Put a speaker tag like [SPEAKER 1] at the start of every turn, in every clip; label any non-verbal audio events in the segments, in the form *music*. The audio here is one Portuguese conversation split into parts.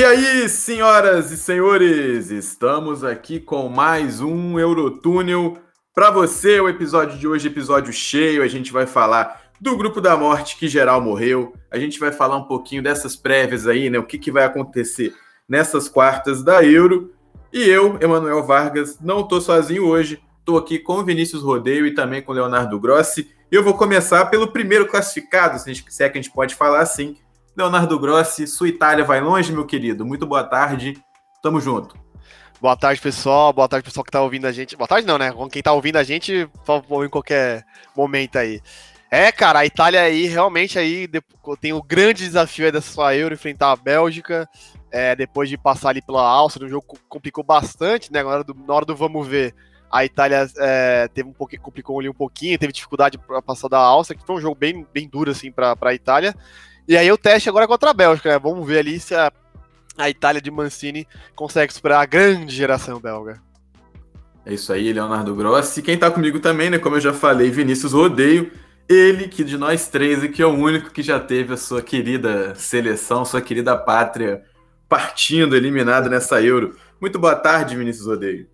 [SPEAKER 1] E aí, senhoras e senhores, estamos aqui com mais um Eurotúnel. Para você, o episódio de hoje, episódio cheio, a gente vai falar do grupo da morte que geral morreu. A gente vai falar um pouquinho dessas prévias aí, né? O que, que vai acontecer nessas quartas da Euro. E eu, Emanuel Vargas, não estou sozinho hoje. Estou aqui com o Vinícius Rodeio e também com Leonardo Grossi. E eu vou começar pelo primeiro classificado, se é que a gente pode falar assim, Leonardo Grossi, sua Itália vai longe, meu querido. Muito boa tarde. Tamo junto.
[SPEAKER 2] Boa tarde, pessoal. Boa tarde, pessoal que tá ouvindo a gente. Boa tarde, não, né? Quem tá ouvindo a gente, por favor, em qualquer momento aí. É, cara, a Itália aí realmente aí tem o grande desafio dessa sua Euro enfrentar a Bélgica. É, depois de passar ali pela Áustria, o jogo complicou bastante, né? Na hora do, na hora do vamos ver, a Itália é, teve um pouquinho, complicou ali um pouquinho, teve dificuldade para passar da Áustria, que foi um jogo bem, bem duro assim para a Itália. E aí o teste agora é contra a Bélgica, né? Vamos ver ali se a, a Itália de Mancini consegue superar a grande geração belga.
[SPEAKER 1] É isso aí, Leonardo Grossi. Quem tá comigo também, né? Como eu já falei, Vinícius Rodeio. Ele que de nós três que é o único que já teve a sua querida seleção, sua querida pátria partindo, eliminado nessa Euro. Muito boa tarde, Vinícius Rodeio.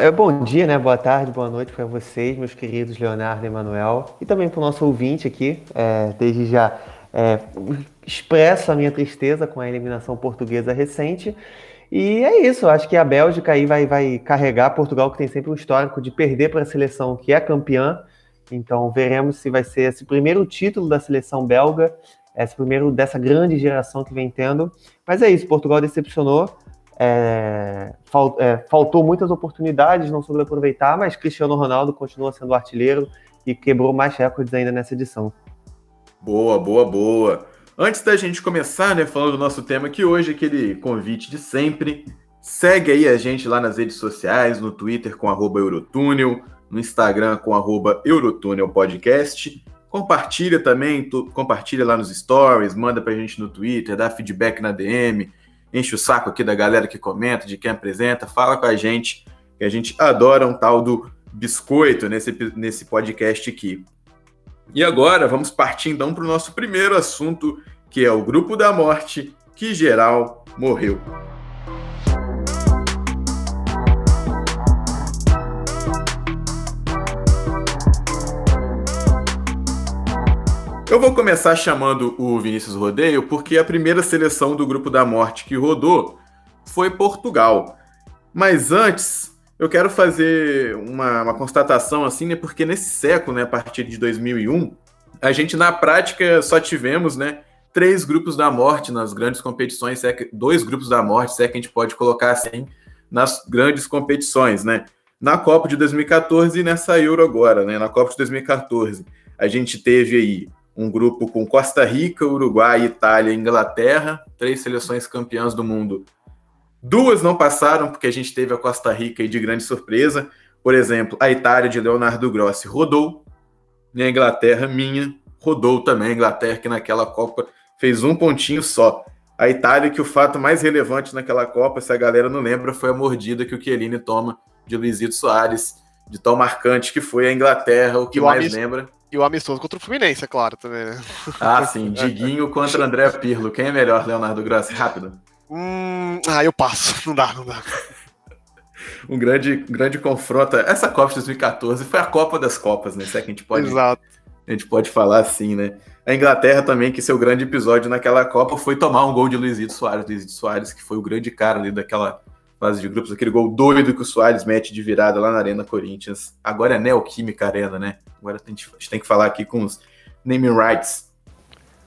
[SPEAKER 3] É bom dia, né? Boa tarde, boa noite para vocês, meus queridos Leonardo e Emanuel, e também para o nosso ouvinte aqui. É, desde já é, expresso a minha tristeza com a eliminação portuguesa recente. E é isso, acho que a Bélgica aí vai, vai carregar Portugal, que tem sempre um histórico de perder para a seleção que é campeã. Então veremos se vai ser esse primeiro título da seleção belga, esse primeiro dessa grande geração que vem tendo. Mas é isso, Portugal decepcionou. É, é, faltou muitas oportunidades, não soube aproveitar, mas Cristiano Ronaldo continua sendo artilheiro e quebrou mais recordes ainda nessa edição.
[SPEAKER 1] Boa, boa, boa. Antes da gente começar, né, falando do nosso tema aqui hoje, aquele convite de sempre. Segue aí a gente lá nas redes sociais, no Twitter com Eurotúnel, no Instagram com arroba Eurotúnel Podcast. Compartilha também, tu, compartilha lá nos stories, manda pra gente no Twitter, dá feedback na DM, enche o saco aqui da galera que comenta, de quem apresenta, fala com a gente, que a gente adora um tal do biscoito nesse, nesse podcast aqui. E agora vamos partir então para o nosso primeiro assunto, que é o grupo da morte, que geral morreu. Eu vou começar chamando o Vinícius Rodeio porque a primeira seleção do grupo da morte que rodou foi Portugal. Mas antes, eu quero fazer uma, uma, constatação assim, né? Porque nesse século, né, a partir de 2001, a gente na prática só tivemos, né, três grupos da morte nas grandes competições, é dois grupos da morte, se é que a gente pode colocar assim, nas grandes competições, né? Na Copa de 2014 e nessa Euro agora, né? Na Copa de 2014, a gente teve aí um grupo com Costa Rica, Uruguai, Itália Inglaterra, três seleções campeãs do mundo Duas não passaram, porque a gente teve a Costa Rica e de grande surpresa. Por exemplo, a Itália de Leonardo Grossi rodou, e a Inglaterra, minha, rodou também. A Inglaterra, que naquela Copa fez um pontinho só. A Itália, que o fato mais relevante naquela Copa, se a galera não lembra, foi a mordida que o Chiellini toma de Luizito Soares, de tão marcante que foi a Inglaterra, o que o mais lembra.
[SPEAKER 2] E o amistoso contra o Fluminense, é claro, também, né?
[SPEAKER 1] Ah, sim, Diguinho contra André Pirlo. Quem é melhor, Leonardo Grossi? Rápido.
[SPEAKER 2] Hum, ah, eu passo. *laughs* Não dá, não dá.
[SPEAKER 1] um grande, grande confronto. Essa Copa de 2014 foi a Copa das Copas, né? Se é que a gente pode.
[SPEAKER 2] Exato.
[SPEAKER 1] A gente pode falar assim, né? A Inglaterra também, que seu grande episódio naquela Copa foi tomar um gol de Luizito Soares. Luizito Soares, que foi o grande cara ali daquela fase de grupos, aquele gol doido que o Soares mete de virada lá na Arena Corinthians. Agora é Neoquímica Arena, né? Agora a gente tem que falar aqui com os naming rights.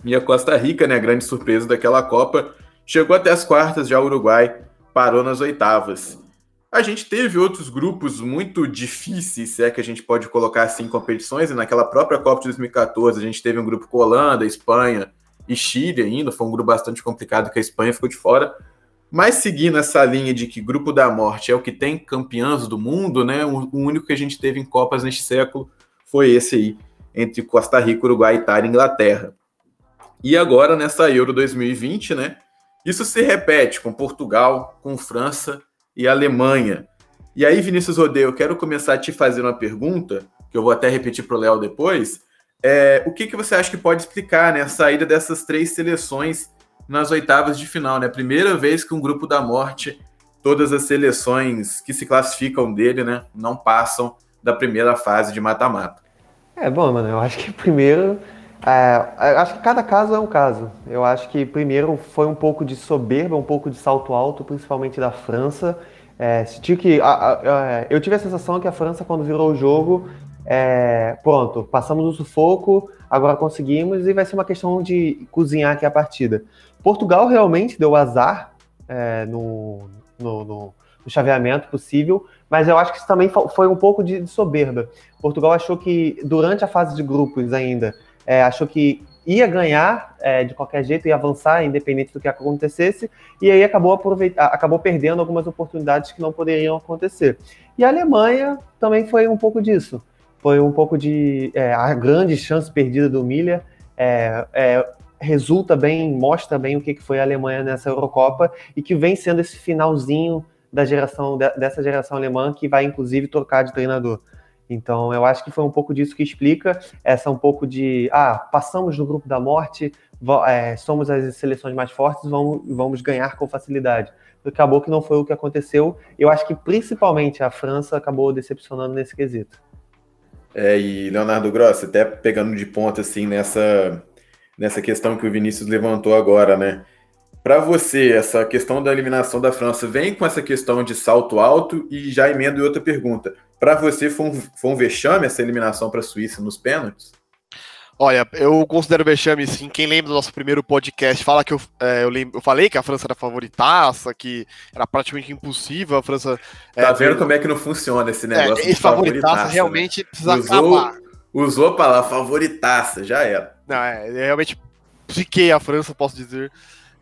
[SPEAKER 1] E a Costa Rica, né? A grande surpresa daquela Copa Chegou até as quartas, já o Uruguai parou nas oitavas. A gente teve outros grupos muito difíceis, se é que a gente pode colocar assim, competições, e naquela própria Copa de 2014 a gente teve um grupo com Holanda, Espanha, e Chile ainda. Foi um grupo bastante complicado que a Espanha ficou de fora. Mas seguindo essa linha de que grupo da morte é o que tem campeãs do mundo, né? O, único que a gente teve em Copas neste século foi esse aí, entre Costa Rica, Uruguai, Itália e Inglaterra. E agora, nessa Euro 2020, né? Isso se repete com Portugal, com França e Alemanha. E aí, Vinícius Rodeio, eu quero começar a te fazer uma pergunta, que eu vou até repetir para o Léo depois. É, o que, que você acha que pode explicar né, a saída dessas três seleções nas oitavas de final? Né? Primeira vez que um grupo da morte, todas as seleções que se classificam dele, né, não passam da primeira fase de mata-mata.
[SPEAKER 3] É bom, mano. Eu acho que primeiro é, acho que cada caso é um caso. Eu acho que primeiro foi um pouco de soberba, um pouco de salto alto, principalmente da França. É, que, a, a, a, eu tive a sensação que a França, quando virou o jogo, é, pronto, passamos o sufoco, agora conseguimos e vai ser uma questão de cozinhar aqui a partida. Portugal realmente deu azar é, no, no, no, no, chaveamento possível, mas eu acho que isso também foi um pouco de, de soberba. Portugal achou que durante a fase de grupos ainda é, achou que ia ganhar é, de qualquer jeito, ia avançar, independente do que acontecesse, e aí acabou, acabou perdendo algumas oportunidades que não poderiam acontecer. E a Alemanha também foi um pouco disso. Foi um pouco de é, a grande chance perdida do Miller. É, é, resulta bem, mostra bem o que foi a Alemanha nessa Eurocopa e que vem sendo esse finalzinho da geração dessa geração alemã que vai inclusive trocar de treinador. Então, eu acho que foi um pouco disso que explica essa um pouco de, ah, passamos no grupo da morte, é, somos as seleções mais fortes, vamos, vamos ganhar com facilidade. Acabou que não foi o que aconteceu. Eu acho que principalmente a França acabou decepcionando nesse quesito.
[SPEAKER 1] É, e Leonardo Gross, até pegando de ponta assim nessa, nessa questão que o Vinícius levantou agora, né? Para você, essa questão da eliminação da França vem com essa questão de salto alto e já emendo outra pergunta. Para você, foi um, foi um vexame essa eliminação para a Suíça nos pênaltis?
[SPEAKER 2] Olha, eu considero vexame, sim. Quem lembra do nosso primeiro podcast fala que eu, é, eu, lembro, eu, falei que a França era favoritaça, que era praticamente impossível a França.
[SPEAKER 1] É, tá vendo como é que não funciona esse é, negócio?
[SPEAKER 2] É, esse favoritaça, favoritaça realmente né? precisa
[SPEAKER 1] usou,
[SPEAKER 2] acabar.
[SPEAKER 1] Usou a palavra favoritaça, já era.
[SPEAKER 2] Não, é, realmente fiquei a França, posso dizer.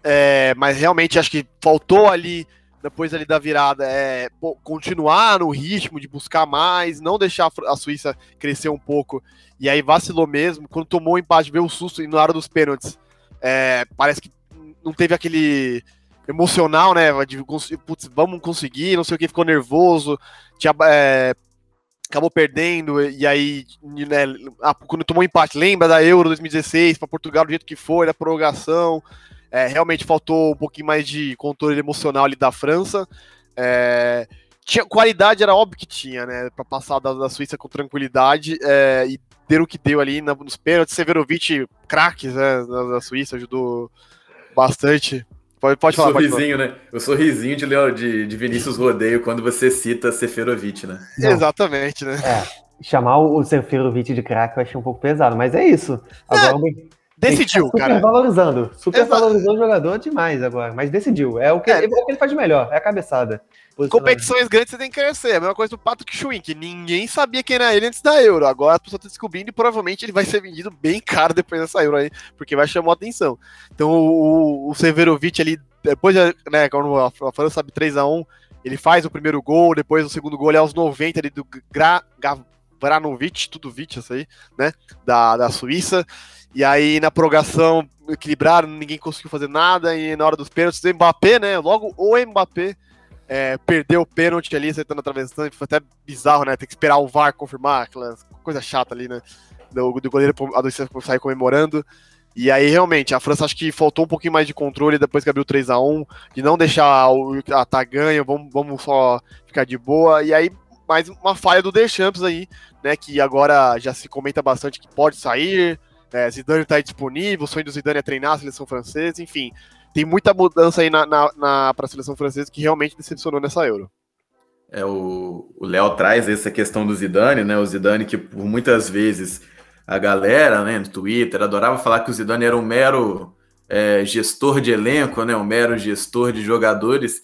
[SPEAKER 2] É, mas realmente acho que faltou ali depois ali da virada, é continuar no ritmo de buscar mais, não deixar a Suíça crescer um pouco. E aí vacilou mesmo. Quando tomou o empate, veio o susto e na hora dos pênaltis, é, parece que não teve aquele emocional, né? De, putz, vamos conseguir, não sei o que, ficou nervoso, tinha, é, acabou perdendo, e aí, né, quando tomou empate, lembra da Euro 2016 para Portugal do jeito que foi, da prorrogação. É, realmente faltou um pouquinho mais de controle emocional ali da França. É, tinha, qualidade era óbvio que tinha, né? Para passar da, da, Suíça com tranquilidade é, e ter o que deu ali na, nos pênaltis. Severovic, craques né, da, da, Suíça, ajudou bastante. Pode, pode falar.
[SPEAKER 1] Sorrisinho, pode falar. né? O sorrisinho de, Leo, de, de Vinícius Rodeio quando você cita Seferovic, né?
[SPEAKER 2] Não. Exatamente, né?
[SPEAKER 3] É, chamar o Seferovic de craque eu achei um pouco pesado, mas é isso. Agora, é.
[SPEAKER 2] Decidiu, super cara.
[SPEAKER 3] valorizando. Super valorizando o jogador demais agora. Mas decidiu. É o, que, é. é o que ele faz de melhor, é a cabeçada.
[SPEAKER 2] Competições grandes você tem que crescer. É a mesma coisa do Patrick Schwinn, que ninguém sabia quem era ele antes da Euro. Agora a pessoa tá descobrindo e provavelmente ele vai ser vendido bem caro depois dessa Euro aí, porque vai chamar a atenção. Então o, o Severovic ali, depois, né, quando a França sabe 3x1, ele faz o primeiro gol, depois o segundo gol é aos 90 ali do Gra, tudo Vic, isso aí, né, da, da Suíça. E aí na prorrogação equilibraram, ninguém conseguiu fazer nada. E na hora dos pênaltis, o Mbappé, né? Logo o Mbappé é, perdeu o pênalti ali, acertando a travessão. Foi até bizarro, né? Tem que esperar o VAR confirmar, aquela coisa chata ali, né? Do, do goleiro a sair comemorando. E aí, realmente, a França acho que faltou um pouquinho mais de controle depois que abriu 3 a 1 de não deixar o ah, tá ganho, vamos, vamos só ficar de boa. E aí, mais uma falha do Deschamps aí, né? Que agora já se comenta bastante que pode sair, é, Zidane está disponível, o sonho do Zidane é treinar a seleção francesa, enfim. Tem muita mudança aí na, na, na para a seleção francesa que realmente decepcionou nessa Euro.
[SPEAKER 1] É, o Léo traz essa questão do Zidane, né? O Zidane que por muitas vezes a galera, né, no Twitter adorava falar que o Zidane era um mero é, gestor de elenco, né? Um mero gestor de jogadores.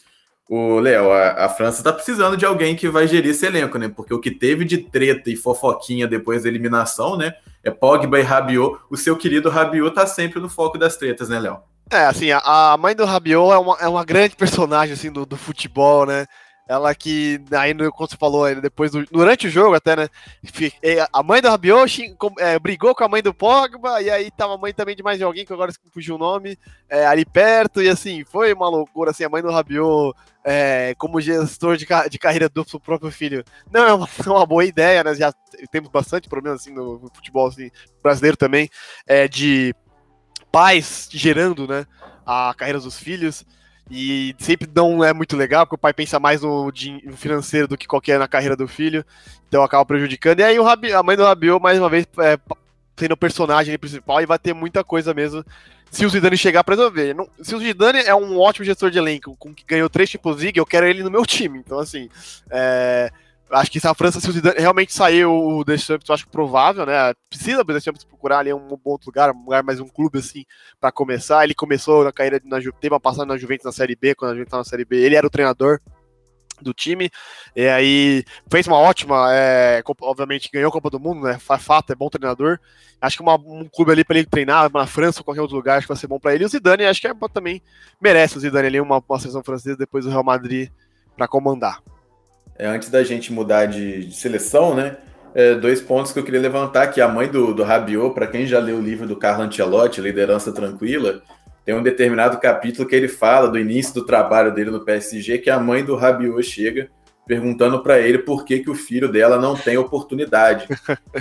[SPEAKER 1] O Léo, a, a, França tá precisando de alguém que vai gerir esse elenco, né? Porque o que teve de treta e fofoquinha depois da eliminação, né? É Pogba e Rabiot. O seu querido Rabiot tá sempre no foco das tretas, né, Léo?
[SPEAKER 2] É, assim, a, a mãe do Rabiot é uma, é uma grande personagem, assim, do, do futebol, né? Ela que, aí, como você falou, depois durante o jogo até, né? A mãe do Rabiot é, brigou com a mãe do Pogba, e aí tava a mãe também de mais de alguém, que agora fugiu o nome, é, ali perto, e assim, foi uma loucura, assim, a mãe do Rabiot é, como gestor de, de carreira do seu próprio filho. Não é uma, *laughs* é uma, boa ideia, né? Já temos bastante problemas, assim, no, no futebol assim, brasileiro também, é, de pais gerando, né, a carreira dos filhos. E sempre não é muito legal, porque o pai pensa mais no, financeiro do que qualquer na carreira do filho, então acaba prejudicando. E aí o Rabi, a mãe do Rabiot, mais uma vez, é, sendo o personagem principal, e vai ter muita coisa mesmo se o Zidane chegar para resolver. Não, se o Zidane é um ótimo gestor de elenco, com que ganhou três tipos League, eu quero ele no meu time. Então, assim, é, Acho que se a França, se o Zidane realmente sair o Deschamps, eu acho provável, né? Precisa o Deschamps procurar ali um bom lugar, um lugar mais um clube assim para começar. Ele começou na carreira na teve uma passagem na Juventus na Série B, quando a Juventus estava na Série B, ele era o treinador do time, e aí fez uma ótima, é, obviamente ganhou a Copa do Mundo, né? Fato, é bom treinador. Acho que uma, um clube ali para ele treinar na França ou qualquer outro lugar, acho que vai ser bom para ele. E o Zidane, acho que é, também merece o Zidane ali uma, uma seleção francesa depois do Real Madrid para comandar
[SPEAKER 1] é, antes da gente mudar de, de seleção, né? É, dois pontos que eu queria levantar, que a mãe do, do Rabiot, para quem já leu o livro do Carlo Ancelotti, Liderança Tranquila, tem um determinado capítulo que ele fala do início do trabalho dele no PSG, que a mãe do Rabiot chega perguntando para ele por que, que o filho dela não tem oportunidade.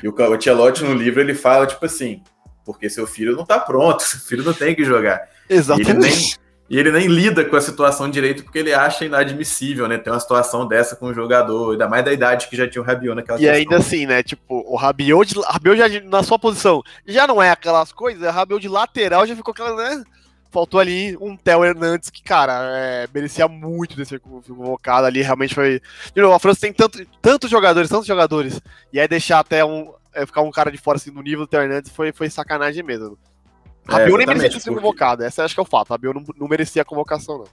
[SPEAKER 1] e o Ancelotti no livro ele fala tipo assim, porque seu filho não tá pronto, *laughs* seu filho não tem que jogar.
[SPEAKER 2] Exatamente.
[SPEAKER 1] E ele nem lida com a situação direito porque ele acha inadmissível, né? Ter uma situação dessa com um jogador, ainda mais da idade que já tinha o Rabiot naquela
[SPEAKER 2] E situação. ainda assim, né? Tipo, o Rabiot, de, Rabiot já na sua posição já não é aquelas coisas, o Rabiot de lateral já ficou aquela, né? Faltou ali um Theo Hernandes que, cara, é, merecia muito de ser convocado ali. Realmente foi. De novo, a França tem tanto, tantos jogadores, tantos jogadores. E aí deixar até um. É, ficar um cara de fora assim no nível do Theo Hernandes foi, foi sacanagem mesmo. Rabiot é, nem merecia ser convocado, esse acho que é o fato. Rabiot não, não merecia a convocação, não.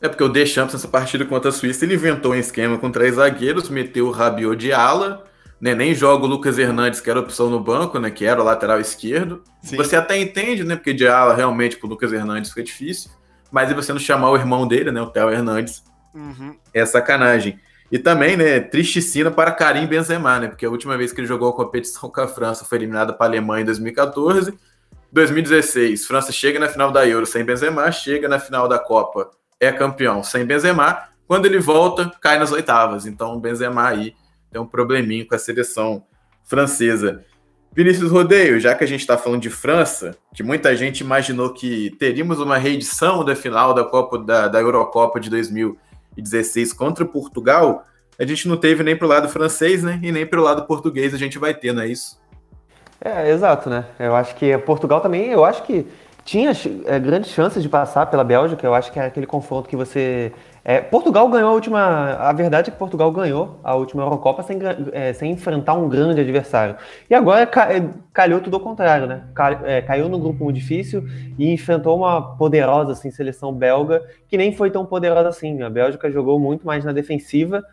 [SPEAKER 1] É porque o Deschamps, nessa partida contra a Suíça, ele inventou um esquema com três zagueiros, meteu o Rabiot de ala, né, nem joga o Lucas Hernandes, que era opção no banco, né, que era o lateral esquerdo. Sim. Você até entende, né, porque de ala realmente com o Lucas Hernandes fica difícil, mas e você não chamar o irmão dele, né, o Theo Hernandes, uhum. é sacanagem. E também, né, tristicina para Karim Benzema, né, porque a última vez que ele jogou a competição com a França foi eliminada para a Alemanha em 2014, 2016, França chega na final da Euro sem Benzema, chega na final da Copa, é campeão sem Benzema. Quando ele volta, cai nas oitavas. Então, o Benzema aí tem um probleminho com a seleção francesa. Vinícius Rodeio, já que a gente está falando de França, que muita gente imaginou que teríamos uma reedição da final da Copa da, da Eurocopa de 2016 contra Portugal, a gente não teve nem para o lado francês, né? E nem para o lado português a gente vai ter, não é isso?
[SPEAKER 3] É, exato, né? Eu acho que Portugal também, eu acho que tinha é, grandes chances de passar pela Bélgica. Eu acho que era aquele confronto que você. É, Portugal ganhou a última. A verdade é que Portugal ganhou a última Eurocopa sem, é, sem enfrentar um grande adversário. E agora é, calhou tudo ao contrário, né? É, caiu no grupo muito difícil e enfrentou uma poderosa assim, seleção belga, que nem foi tão poderosa assim. A Bélgica jogou muito mais na defensiva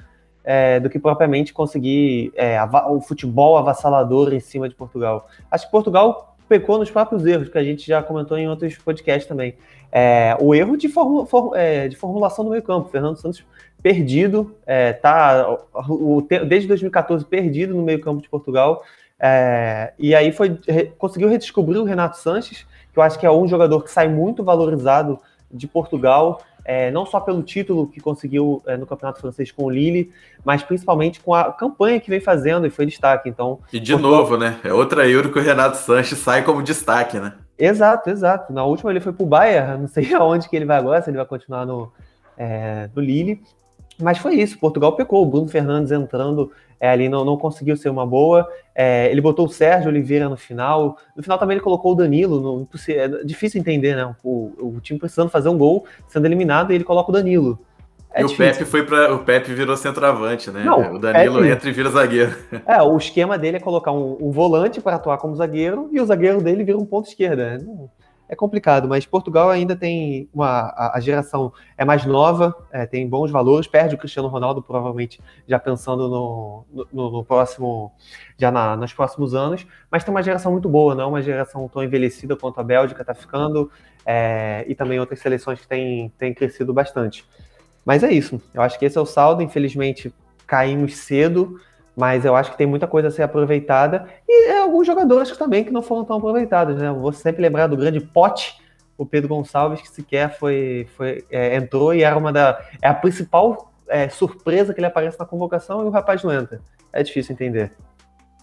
[SPEAKER 3] é, do que propriamente conseguir é, o futebol avassalador em cima de Portugal. Acho que Portugal pecou nos próprios erros, que a gente já comentou em outros podcasts também. É, o erro de, for, é, de, formulação do meio campo. Fernando Santos perdido, é, tá o, desde 2014 perdido no meio campo de Portugal. É, e aí foi conseguiu redescobrir o Renato Sanches, que eu acho que é um jogador que sai muito valorizado de Portugal é, não só pelo título que conseguiu é, no Campeonato Francês com o Lille, mas principalmente com a campanha que vem fazendo e foi destaque. Então,
[SPEAKER 1] e de novo, né? É outra Euro que o Renato Sanches sai como destaque, né?
[SPEAKER 3] Exato, exato. Na última ele foi para o Bayern, não sei *laughs* aonde que ele vai agora, se ele vai continuar no, é, no Lille. Mas foi isso, Portugal pecou. O Bruno Fernandes entrando é, ali não, não conseguiu ser uma boa. É, ele botou o Sérgio Oliveira no final. No final também ele colocou o Danilo. No, é difícil entender, né? O, o, time precisando fazer um gol, sendo eliminado, e ele coloca o Danilo.
[SPEAKER 1] É e difícil. o Pepe foi para o Pepe virou centroavante, né? Não, o Danilo Pepe, entra e vira zagueiro. *laughs*
[SPEAKER 3] É, o esquema dele é colocar um, um volante para atuar como zagueiro e o zagueiro dele vira um ponto esquerda. É complicado, mas Portugal ainda tem uma. A, a geração é mais nova, é, tem bons valores, perde o Cristiano Ronaldo, provavelmente já pensando no, no, no próximo. já na, nos próximos anos, mas tem uma geração muito boa, não é uma geração tão envelhecida quanto a Bélgica está ficando, é, e também outras seleções que têm, têm crescido bastante. Mas é isso, eu acho que esse é o saldo, infelizmente caímos cedo mas eu acho que tem muita coisa a ser aproveitada e é, alguns jogadores também que não foram tão aproveitados, né? vou sempre lembrar do grande Pote, o Pedro Gonçalves, que sequer foi, foi é, entrou e era uma da é a principal é, surpresa que ele aparece na convocação e o rapaz não entra. É difícil entender.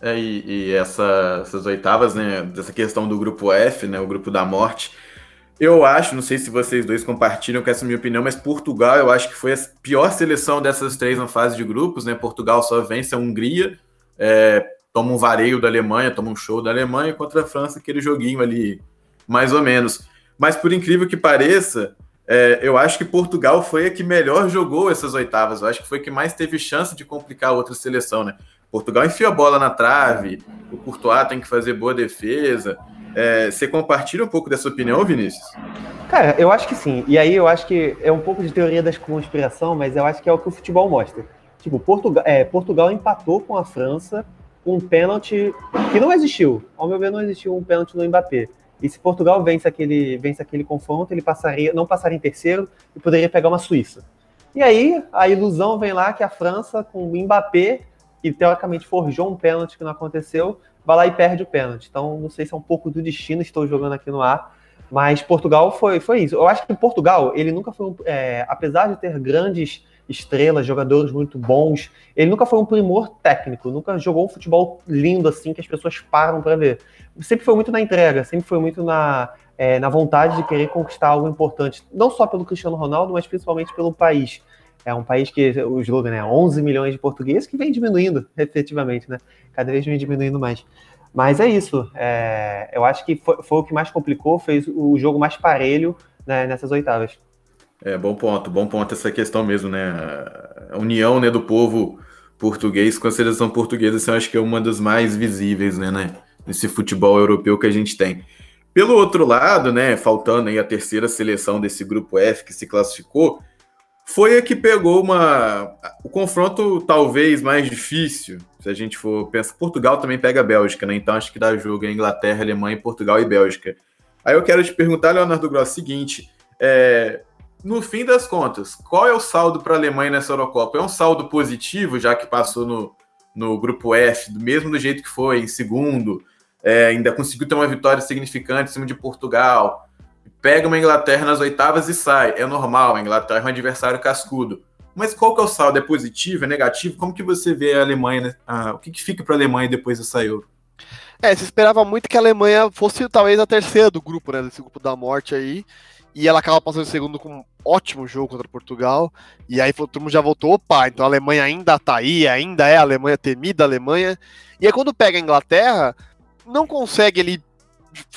[SPEAKER 1] É, e, e essa, essas oitavas, né, dessa questão do grupo F, né, o grupo da morte, eu acho, não sei se vocês dois compartilham com essa minha opinião, mas Portugal eu acho que foi a pior seleção dessas três na fase de grupos, né? Portugal só vence a Hungria, é, toma um vareio da Alemanha, toma um show da Alemanha contra a França, aquele joguinho ali, mais ou menos. Mas por incrível que pareça, é, eu acho que Portugal foi a que melhor jogou essas oitavas. Eu acho que foi a que mais teve chance de complicar a outra seleção, né? Portugal enfia a bola na trave, o Courtois tem que fazer boa defesa. É, você compartilha um pouco dessa opinião, Vinícius?
[SPEAKER 3] Cara, eu acho que sim. E aí eu acho que é um pouco de teoria da conspiração, mas eu acho que é o que o futebol mostra. Tipo, Portugal, é, Portugal empatou com a França um pênalti que não existiu. Ao meu ver, não existiu um pênalti no Mbappé. E se Portugal vence aquele, vence aquele confronto, ele passaria, não passaria em terceiro e poderia pegar uma Suíça. E aí a ilusão vem lá que a França, com o Mbappé, que teoricamente forjou um pênalti que não aconteceu, vai lá e perde o pênalti. Então, não sei se é um pouco do destino, estou jogando aqui no ar, mas Portugal foi, foi isso. Eu acho que Portugal, ele nunca foi, um, é, apesar de ter grandes estrelas, jogadores muito bons, ele nunca foi um primor técnico, nunca jogou um futebol lindo assim que as pessoas param para ver. Sempre foi muito na entrega, sempre foi muito na, é, na vontade de querer conquistar algo importante, não só pelo Cristiano Ronaldo, mas principalmente pelo país. É um país que o slogan é né, 11 milhões de portugueses, que vem diminuindo, efetivamente, né? Cada vez vem diminuindo mais. Mas é isso. É, eu acho que foi, foi, o que mais complicou, fez o jogo mais parelho né, nessas oitavas.
[SPEAKER 1] É, bom ponto, bom ponto essa questão mesmo, né? A união né, do povo português com a seleção portuguesa, assim, eu acho que é uma das mais visíveis, né, né? Nesse futebol europeu que a gente tem. Pelo outro lado, né, faltando aí a terceira seleção desse grupo F que se classificou, foi a que pegou uma o confronto talvez mais difícil, se a gente for pensar. Portugal também pega a Bélgica, né? Então acho que dá jogo em Inglaterra, Alemanha, Portugal e Bélgica. Aí eu quero te perguntar, Leonardo Gross, o seguinte: é, no fim das contas, qual é o saldo para a Alemanha nessa Eurocopa? É um saldo positivo, já que passou no, no grupo F, do mesmo do jeito que foi, em segundo, é, ainda conseguiu ter uma vitória significante em cima de Portugal pega uma Inglaterra nas oitavas e sai. É normal, a Inglaterra é um adversário cascudo. Mas qual que é o saldo? É positivo? É negativo? Como que você vê a Alemanha? Né? Ah, o que, que fica para a Alemanha depois dessa Euro?
[SPEAKER 2] É, se esperava muito que a Alemanha fosse talvez a terceira do grupo, né? Desse grupo da morte aí. E ela acaba passando em segundo com um ótimo jogo contra Portugal. E aí todo mundo já voltou, opa, então a Alemanha ainda tá aí, ainda é a Alemanha temida a Alemanha. E aí quando pega a Inglaterra, não consegue ele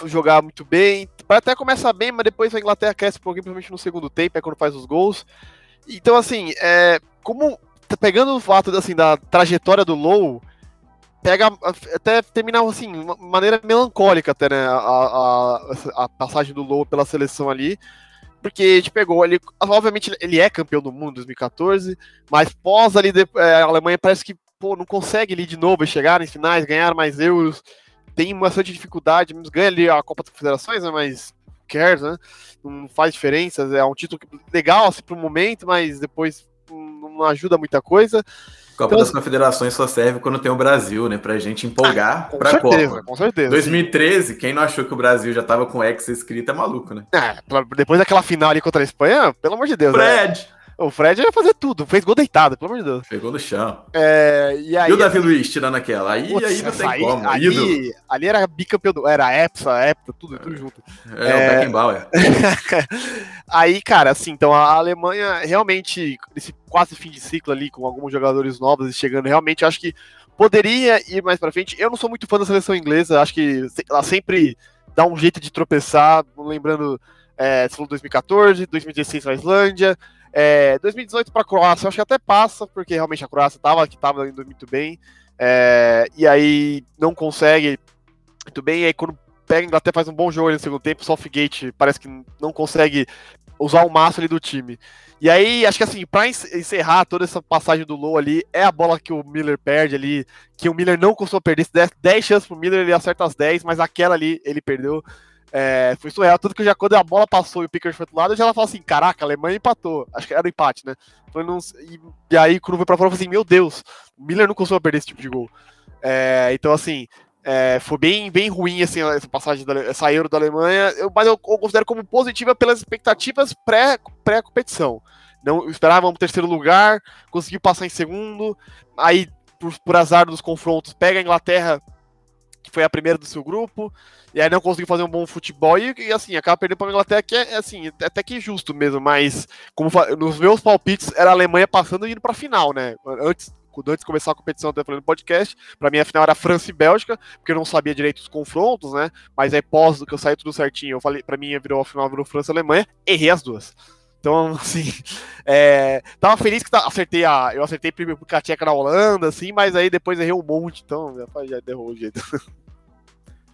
[SPEAKER 2] jogar muito bem, até começa bem, mas depois a Inglaterra cresce um pouquinho, principalmente no segundo tempo, é quando faz os gols. Então, assim, é, como pegando o fato assim, da trajetória do Low, pega até terminar assim, de maneira melancólica até, né, a, a, a, passagem do Low pela seleção ali, porque a gente pegou, ele, obviamente ele é campeão do mundo em 2014, mas pós ali, é, a Alemanha parece que, pô, não consegue ali de novo chegar em finais, ganhar mais euros, tem bastante dificuldade, ganha ali a Copa das Confederações, né, mas cares, né? Não faz diferença, é um título legal assim, para o momento, mas depois não ajuda muita coisa.
[SPEAKER 1] Copa então, das Confederações só serve quando tem o Brasil, né? Pra gente empolgar ah, pra certeza, Copa.
[SPEAKER 2] Com certeza.
[SPEAKER 1] 2013, quem não achou que o Brasil já tava com X escrito é maluco, né?
[SPEAKER 2] É, depois daquela final ali contra a Espanha, pelo amor de Deus.
[SPEAKER 1] Né? Fred! Né?
[SPEAKER 2] O Fred ia fazer tudo, fez gol deitado, pelo amor de Deus.
[SPEAKER 1] Pegou no chão.
[SPEAKER 2] É, e, aí,
[SPEAKER 1] e o Davi Luiz tirando aquela? Aí, Putz, aí não tem aí, como.
[SPEAKER 2] Ali, ali era bicampeão, do, era EPSA, EPTA, tudo, tudo junto.
[SPEAKER 1] É, é... o Beckenbauer. *laughs*
[SPEAKER 2] aí, cara, assim, então a Alemanha realmente, nesse quase fim de ciclo ali, com alguns jogadores novos chegando, realmente acho que poderia ir mais pra frente. Eu não sou muito fã da seleção inglesa, acho que ela sempre dá um jeito de tropeçar, lembrando, é, você falou 2014, 2016 a Islândia, é, 2018 para a Croácia, acho que até passa, porque realmente a Croácia estava que estava indo muito bem. É, e aí não consegue muito bem. E aí quando pega a Inglaterra, faz um bom jogo no segundo tempo, o Southgate parece que não consegue usar o máximo ali do time. E aí, acho que assim, pra encerrar toda essa passagem do Low ali, é a bola que o Miller perde ali, que o Miller não costuma perder. Se der 10 chances pro Miller, ele acerta as 10, mas aquela ali ele perdeu. É, foi surreal, tudo que já quando a bola passou e o Pickers foi do lado, já falo assim, caraca, a Alemanha empatou. Acho que era empate, né? Num, e, e, aí quando foi pra fora, eu falei assim, meu Deus, o Miller não costuma perder esse tipo de gol. É, então, assim, é, foi bem, bem ruim assim, essa passagem, da, essa Euro da Alemanha, eu, mas eu, eu, considero como positiva pelas expectativas pré-competição. Pré não esperava um terceiro lugar, conseguiu passar em segundo, aí por, por azar dos confrontos pega a Inglaterra que foi a primeira do seu grupo, e aí não conseguiu fazer um bom futebol, e, e assim, acaba perdendo para a Inglaterra, que é, assim, é até que justo mesmo, mas como nos meus palpites era a Alemanha passando e indo para a final, né? Antes, antes de começar a competição, até falando podcast, para mim a final era França e Bélgica, porque eu não sabia direito os confrontos, né? Mas aí pós que eu saí tudo certinho, eu falei, para mim virou a final virou França e Alemanha, errei as duas. Então, *laughs* assim, é, tava feliz que acertei a. Eu acertei primeiro a Tcheca na Holanda, assim, mas aí depois errei um monte, então já derrubou o jeito. *laughs*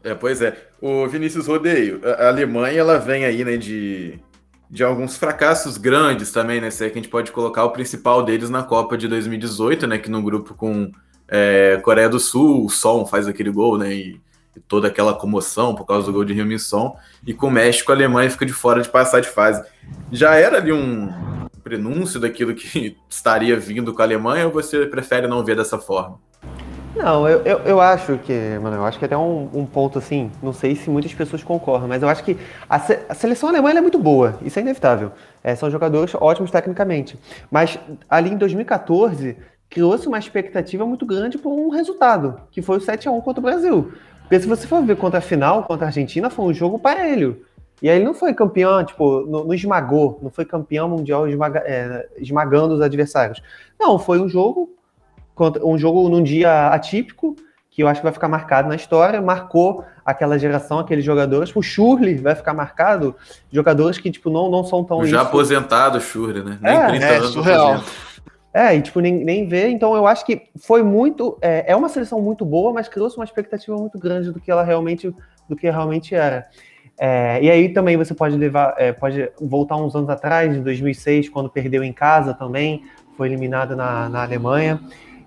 [SPEAKER 1] É, pois é. O Vinícius Rodeio, a Alemanha, ela vem aí, né, de, de alguns fracassos grandes também, né? Se é que a gente pode colocar o principal deles na Copa de 2018, né? Que no grupo com é, Coreia do Sul, o Son faz aquele gol, né? E, toda aquela comoção por causa do gol de Son. E com o México, a Alemanha fica de fora de passar de fase. Já era ali um prenúncio daquilo que *laughs* estaria vindo com a Alemanha ou você prefere não ver dessa forma?
[SPEAKER 3] Não, eu, eu, eu, acho que, mano, eu acho que até um, um, ponto assim, não sei se muitas pessoas concordam, mas eu acho que a, se, a seleção alemã é muito boa, isso é inevitável. É, são jogadores ótimos tecnicamente. Mas ali em 2014, criou-se uma expectativa muito grande por um resultado, que foi o 7x1 contra o Brasil. Porque se você for ver contra a final, contra a Argentina, foi um jogo parelho. E aí ele não foi campeão, tipo, não, esmagou, não foi campeão mundial esmaga, é, esmagando os adversários. Não, foi um jogo um jogo num dia atípico, que eu acho que vai ficar marcado na história, marcou aquela geração, aqueles jogadores. O Shurley vai ficar marcado, jogadores que tipo não, não são tão.
[SPEAKER 1] O já isso. aposentado Shurley, né? Nem é, 30 é, anos
[SPEAKER 3] surreal. É, e tipo, nem, nem vê. Então eu acho que foi muito. É, é uma seleção muito boa, mas criou-se uma expectativa muito grande do que ela realmente, do que realmente era. É, e aí também você pode levar, é, pode voltar uns anos atrás, em 2006, quando perdeu em casa também, foi eliminado na, na Alemanha.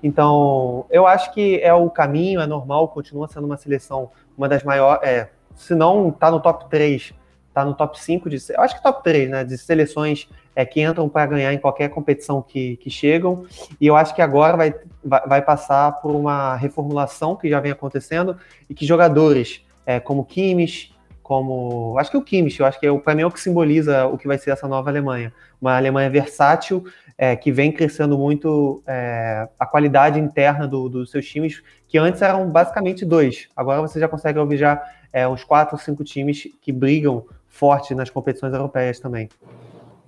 [SPEAKER 3] Então, eu acho que é o caminho, é normal, continua sendo uma seleção, uma das maiores, é, se não está no top 3, está no top 5 de, eu acho que top 3, né, de seleções é, que entram para ganhar em qualquer competição que, que chegam, e eu acho que agora vai, vai, vai, passar por uma reformulação que já vem acontecendo, e que jogadores é, como Kimmich, como. Acho que o Kimmich, eu acho que é, para mim é o que simboliza o que vai ser essa nova Alemanha. Uma Alemanha versátil, é, que vem crescendo muito é, a qualidade interna do, dos seus times, que antes eram basicamente dois. Agora você já consegue ouvir já é, uns quatro ou cinco times que brigam forte nas competições europeias também.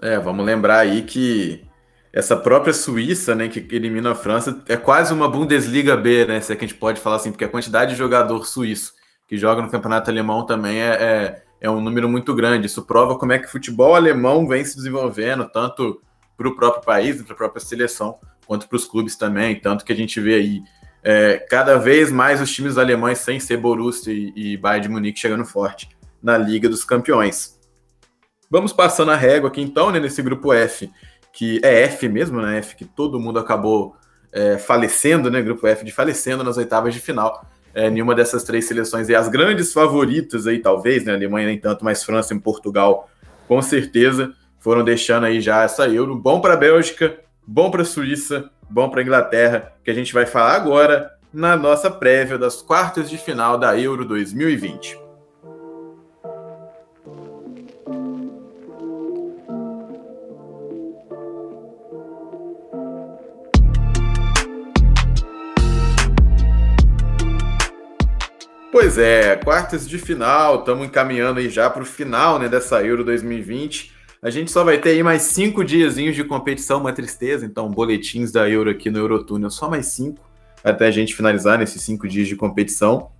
[SPEAKER 1] É, vamos lembrar aí que essa própria Suíça, né, que elimina a França, é quase uma Bundesliga B, né, se é que a gente pode falar assim, porque a quantidade de jogador suíço que joga no campeonato alemão também é, é, é, um número muito grande. Isso prova como é que o futebol alemão vem se desenvolvendo, tanto para o próprio país, para a própria seleção, quanto para os clubes também. Tanto que a gente vê aí é, cada vez mais os times alemães, sem ser Borussia e, e Bayern de Munique, chegando forte na Liga dos Campeões. Vamos passando a régua aqui então, né, nesse grupo F, que é F mesmo, né? F que todo mundo acabou é, falecendo, né? Grupo F de falecendo nas oitavas de final é, nenhuma dessas três seleções. E as grandes favoritas aí, talvez, né? Alemanha nem tanto, mas França e Portugal, com certeza, foram deixando aí já essa Euro. Bom para a Bélgica, bom para a Suíça, bom para a Inglaterra, que a gente vai falar agora na nossa prévia das quartas de final da Euro 2020. Pois é, quartas de final, estamos encaminhando aí já para o final né, dessa Euro 2020. A gente só vai ter aí mais cinco diazinhos de competição, uma tristeza, então boletins da Euro aqui no Eurotúnel, só mais cinco, até a gente finalizar nesses cinco dias de competição.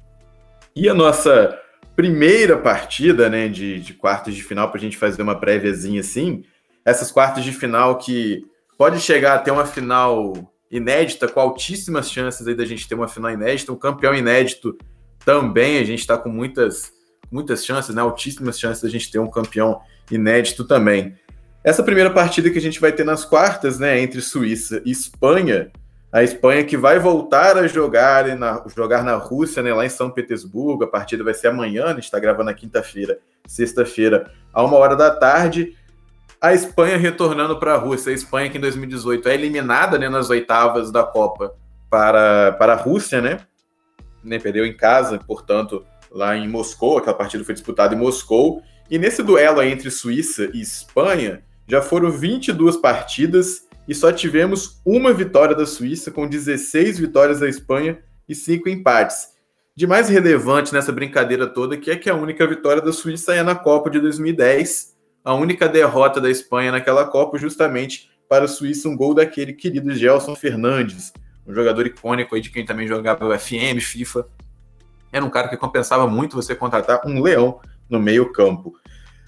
[SPEAKER 1] E a nossa primeira partida né, de, de quartas de final, para a gente fazer uma préviazinha assim, essas quartas de final que pode chegar até uma final inédita, com altíssimas chances aí da gente ter uma final inédita, um campeão inédito também a gente está com muitas, muitas chances, né, altíssimas chances da gente ter um campeão inédito também. Essa primeira partida que a gente vai ter nas quartas, né, entre Suíça e Espanha, a Espanha que vai voltar a jogar na, jogar na Rússia, né, lá em São Petersburgo. A partida vai ser amanhã, a gente está gravando na quinta-feira, sexta-feira, a uma hora da tarde. A Espanha retornando para a Rússia. A Espanha que em 2018 é eliminada né, nas oitavas da Copa para, para a Rússia, né? Né? Perdeu em casa, portanto, lá em Moscou. Aquela partida foi disputada em Moscou. E nesse duelo entre Suíça e Espanha, já foram 22 partidas e só tivemos uma vitória da Suíça, com 16 vitórias da Espanha e 5 empates. De mais relevante nessa brincadeira toda, que é que a única vitória da Suíça é na Copa de 2010, a única derrota da Espanha naquela Copa, justamente para a Suíça, um gol daquele querido Gelson Fernandes, um jogador icônico aí de quem também jogava o FM, FIFA. Era um cara que compensava muito você contratar um leão no meio campo.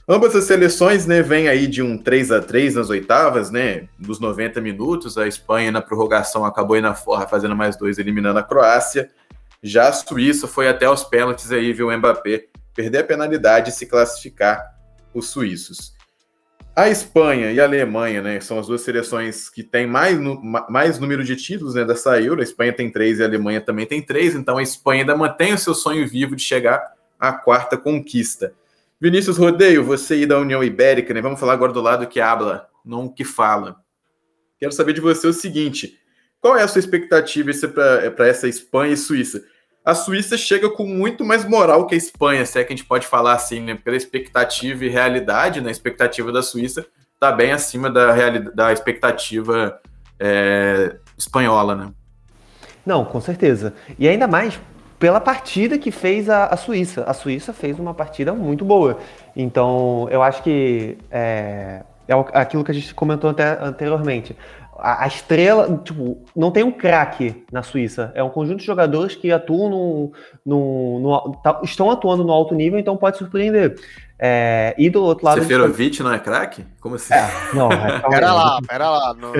[SPEAKER 1] Ambas as seleções, né, vêm aí de um 3 a 3 nas oitavas, né, dos 90 minutos. A Espanha na prorrogação acabou aí na forra fazendo mais dois, eliminando a Croácia. Já a Suíça foi até os pênaltis aí, viu, o Mbappé perder a penalidade e se classificar os suíços. A Espanha e a Alemanha, né, são as duas seleções que têm mais, mais número de títulos né, dessa Euro. A Espanha tem três e a Alemanha também tem três, então a Espanha ainda mantém o seu sonho vivo de chegar à quarta conquista. Vinícius Rodeio, você aí da União Ibérica, né? Vamos falar agora do lado que habla, não que fala. Quero saber de você o seguinte: qual é a sua expectativa para essa Espanha e Suíça? A Suíça chega com muito mais moral que a Espanha, se é que a gente pode falar assim, né? Pela expectativa e realidade, né? A expectativa da Suíça está bem acima da, da expectativa é, espanhola, né?
[SPEAKER 3] Não, com certeza. E ainda mais pela partida que fez a, a, Suíça. A Suíça fez uma partida muito boa. Então, eu acho que é, é aquilo que a gente comentou até anteriormente. A, a estrela, tipo, não tem um craque na Suíça. É um conjunto de jogadores que atuam no, no, no tá, estão atuando no alto nível, então pode surpreender. É, e do outro lado.
[SPEAKER 1] Seferovic não é craque? Como assim? É,
[SPEAKER 2] não, é, *laughs* pera lá, pera lá. Não...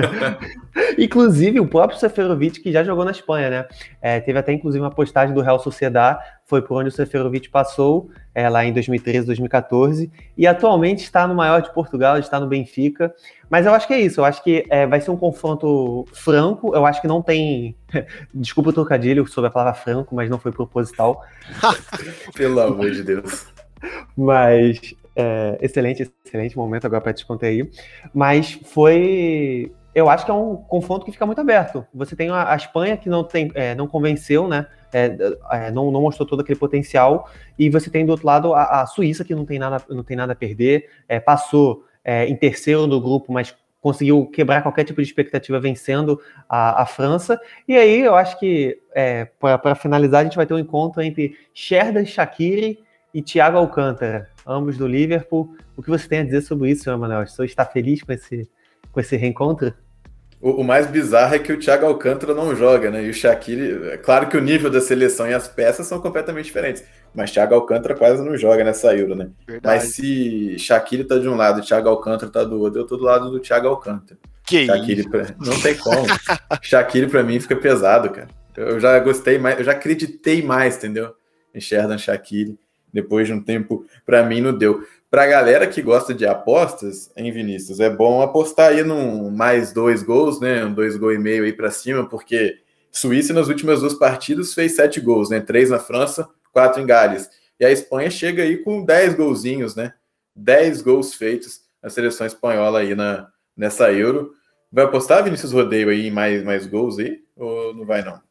[SPEAKER 2] *laughs*
[SPEAKER 3] inclusive, o próprio Seferovic, que já jogou na Espanha, né? É, teve até, inclusive, uma postagem do Real Sociedad, foi por onde o Seferovic passou, é, lá em 2013, 2014, e atualmente está no maior de Portugal, está no Benfica. Mas eu acho que é isso, eu acho que é, vai ser um confronto franco, eu acho que não tem. *laughs* Desculpa o trocadilho sobre a palavra franco, mas não foi proposital.
[SPEAKER 1] Pelo amor de Deus.
[SPEAKER 3] Mas é, excelente, excelente momento agora para te aí. Mas foi. Eu acho que é um confronto que fica muito aberto. Você tem a, a Espanha que não, tem, é, não convenceu, né? É, é, não, não, mostrou todo aquele potencial. E você tem do outro lado a, a Suíça que não tem nada, não tem nada a perder. É, passou é, em terceiro no grupo, mas conseguiu quebrar qualquer tipo de expectativa vencendo a, a França. E aí eu acho que, para finalizar, a gente vai ter um encontro entre Sherdan Shaqiri e Thiago Alcântara, ambos do Liverpool. O que você tem a dizer sobre isso, Emanuel? Você está feliz com esse, com esse reencontro?
[SPEAKER 1] O, o, mais bizarro é que o Thiago Alcântara não joga, né? E o Shaqiri, é claro que o nível da seleção e as peças são completamente diferentes, mas Thiago Alcântara quase não joga nessa Euro, né? Verdade. Mas se Shaqiri tá de um lado e Thiago Alcântara tá do outro, eu tô do lado do Thiago Alcântara.
[SPEAKER 2] Que Shaqiri
[SPEAKER 1] pra... Não tem como. *laughs* Shaqiri pra mim fica pesado, cara. Eu já gostei mais, eu já acreditei mais, entendeu? Em Sheridan Shaqiri depois de um tempo, para mim não deu. Para a galera que gosta de apostas, em Vinícius, é bom apostar aí num mais dois gols, né? Um dois gols e meio aí para cima, porque Suíça nas últimas duas partidas fez sete gols, né? Três na França, quatro em Gales. E a Espanha chega aí com dez golzinhos, né? Dez gols feitos na seleção espanhola aí na, nessa Euro. Vai apostar, Vinícius Rodeio, aí em mais, mais gols aí? Ou não vai, não?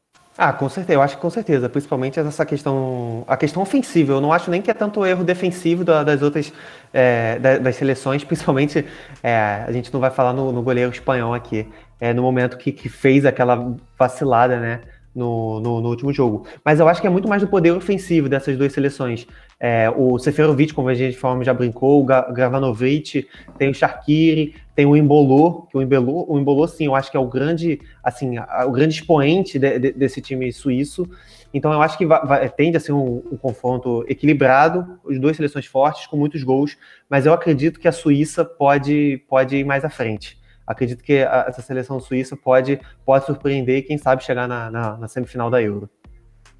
[SPEAKER 3] Ah, com certeza, eu acho que com certeza, principalmente essa questão, a questão ofensiva. Eu não acho nem que é tanto erro defensivo das outras é, das, seleções, *laughs* principalmente é, a gente não vai falar no, no goleiro espanhol aqui, é, no momento que, que fez aquela vacilada, né? no, no, no, último jogo. Mas eu acho que é muito mais do poder ofensivo dessas duas seleções. É, o Seferovic, como a gente já brincou, o Gravanovic, tem o Sharkiri, tem o Embolô, que o Embolô, o Embolô, sim, eu acho que é o grande, assim, o grande expoente de, de, desse time suíço. Então eu acho que vai, vai, tende a ser um, um, confronto equilibrado, as duas seleções fortes, com muitos gols, mas eu acredito que a Suíça pode, pode ir mais à frente acredito que a, essa seleção suíça pode, pode surpreender e, quem sabe, chegar na, na, na, semifinal da Euro.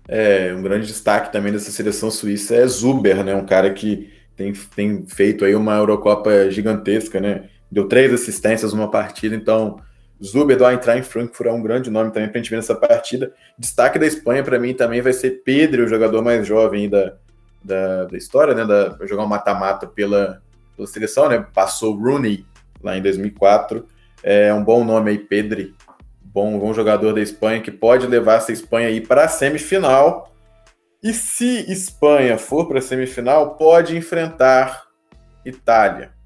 [SPEAKER 1] É, um grande destaque também dessa seleção suíça é Zuber, né? Um cara que tem, tem feito aí uma Eurocopa gigantesca, né? Deu três assistências numa partida, então Zuber do Eintracht Frankfurt é um grande nome também para a gente ver nessa partida. Destaque da Espanha para mim também vai ser Pedro, o jogador mais jovem da, da, da história, né? Da, jogar um mata-mata pela, pela seleção, né? Passou Rooney lá em 2004. É um bom nome aí, Pedri. Bom, bom jogador da Espanha que pode levar essa Espanha aí para a semifinal. E se Espanha for para a semifinal, pode enfrentar Itália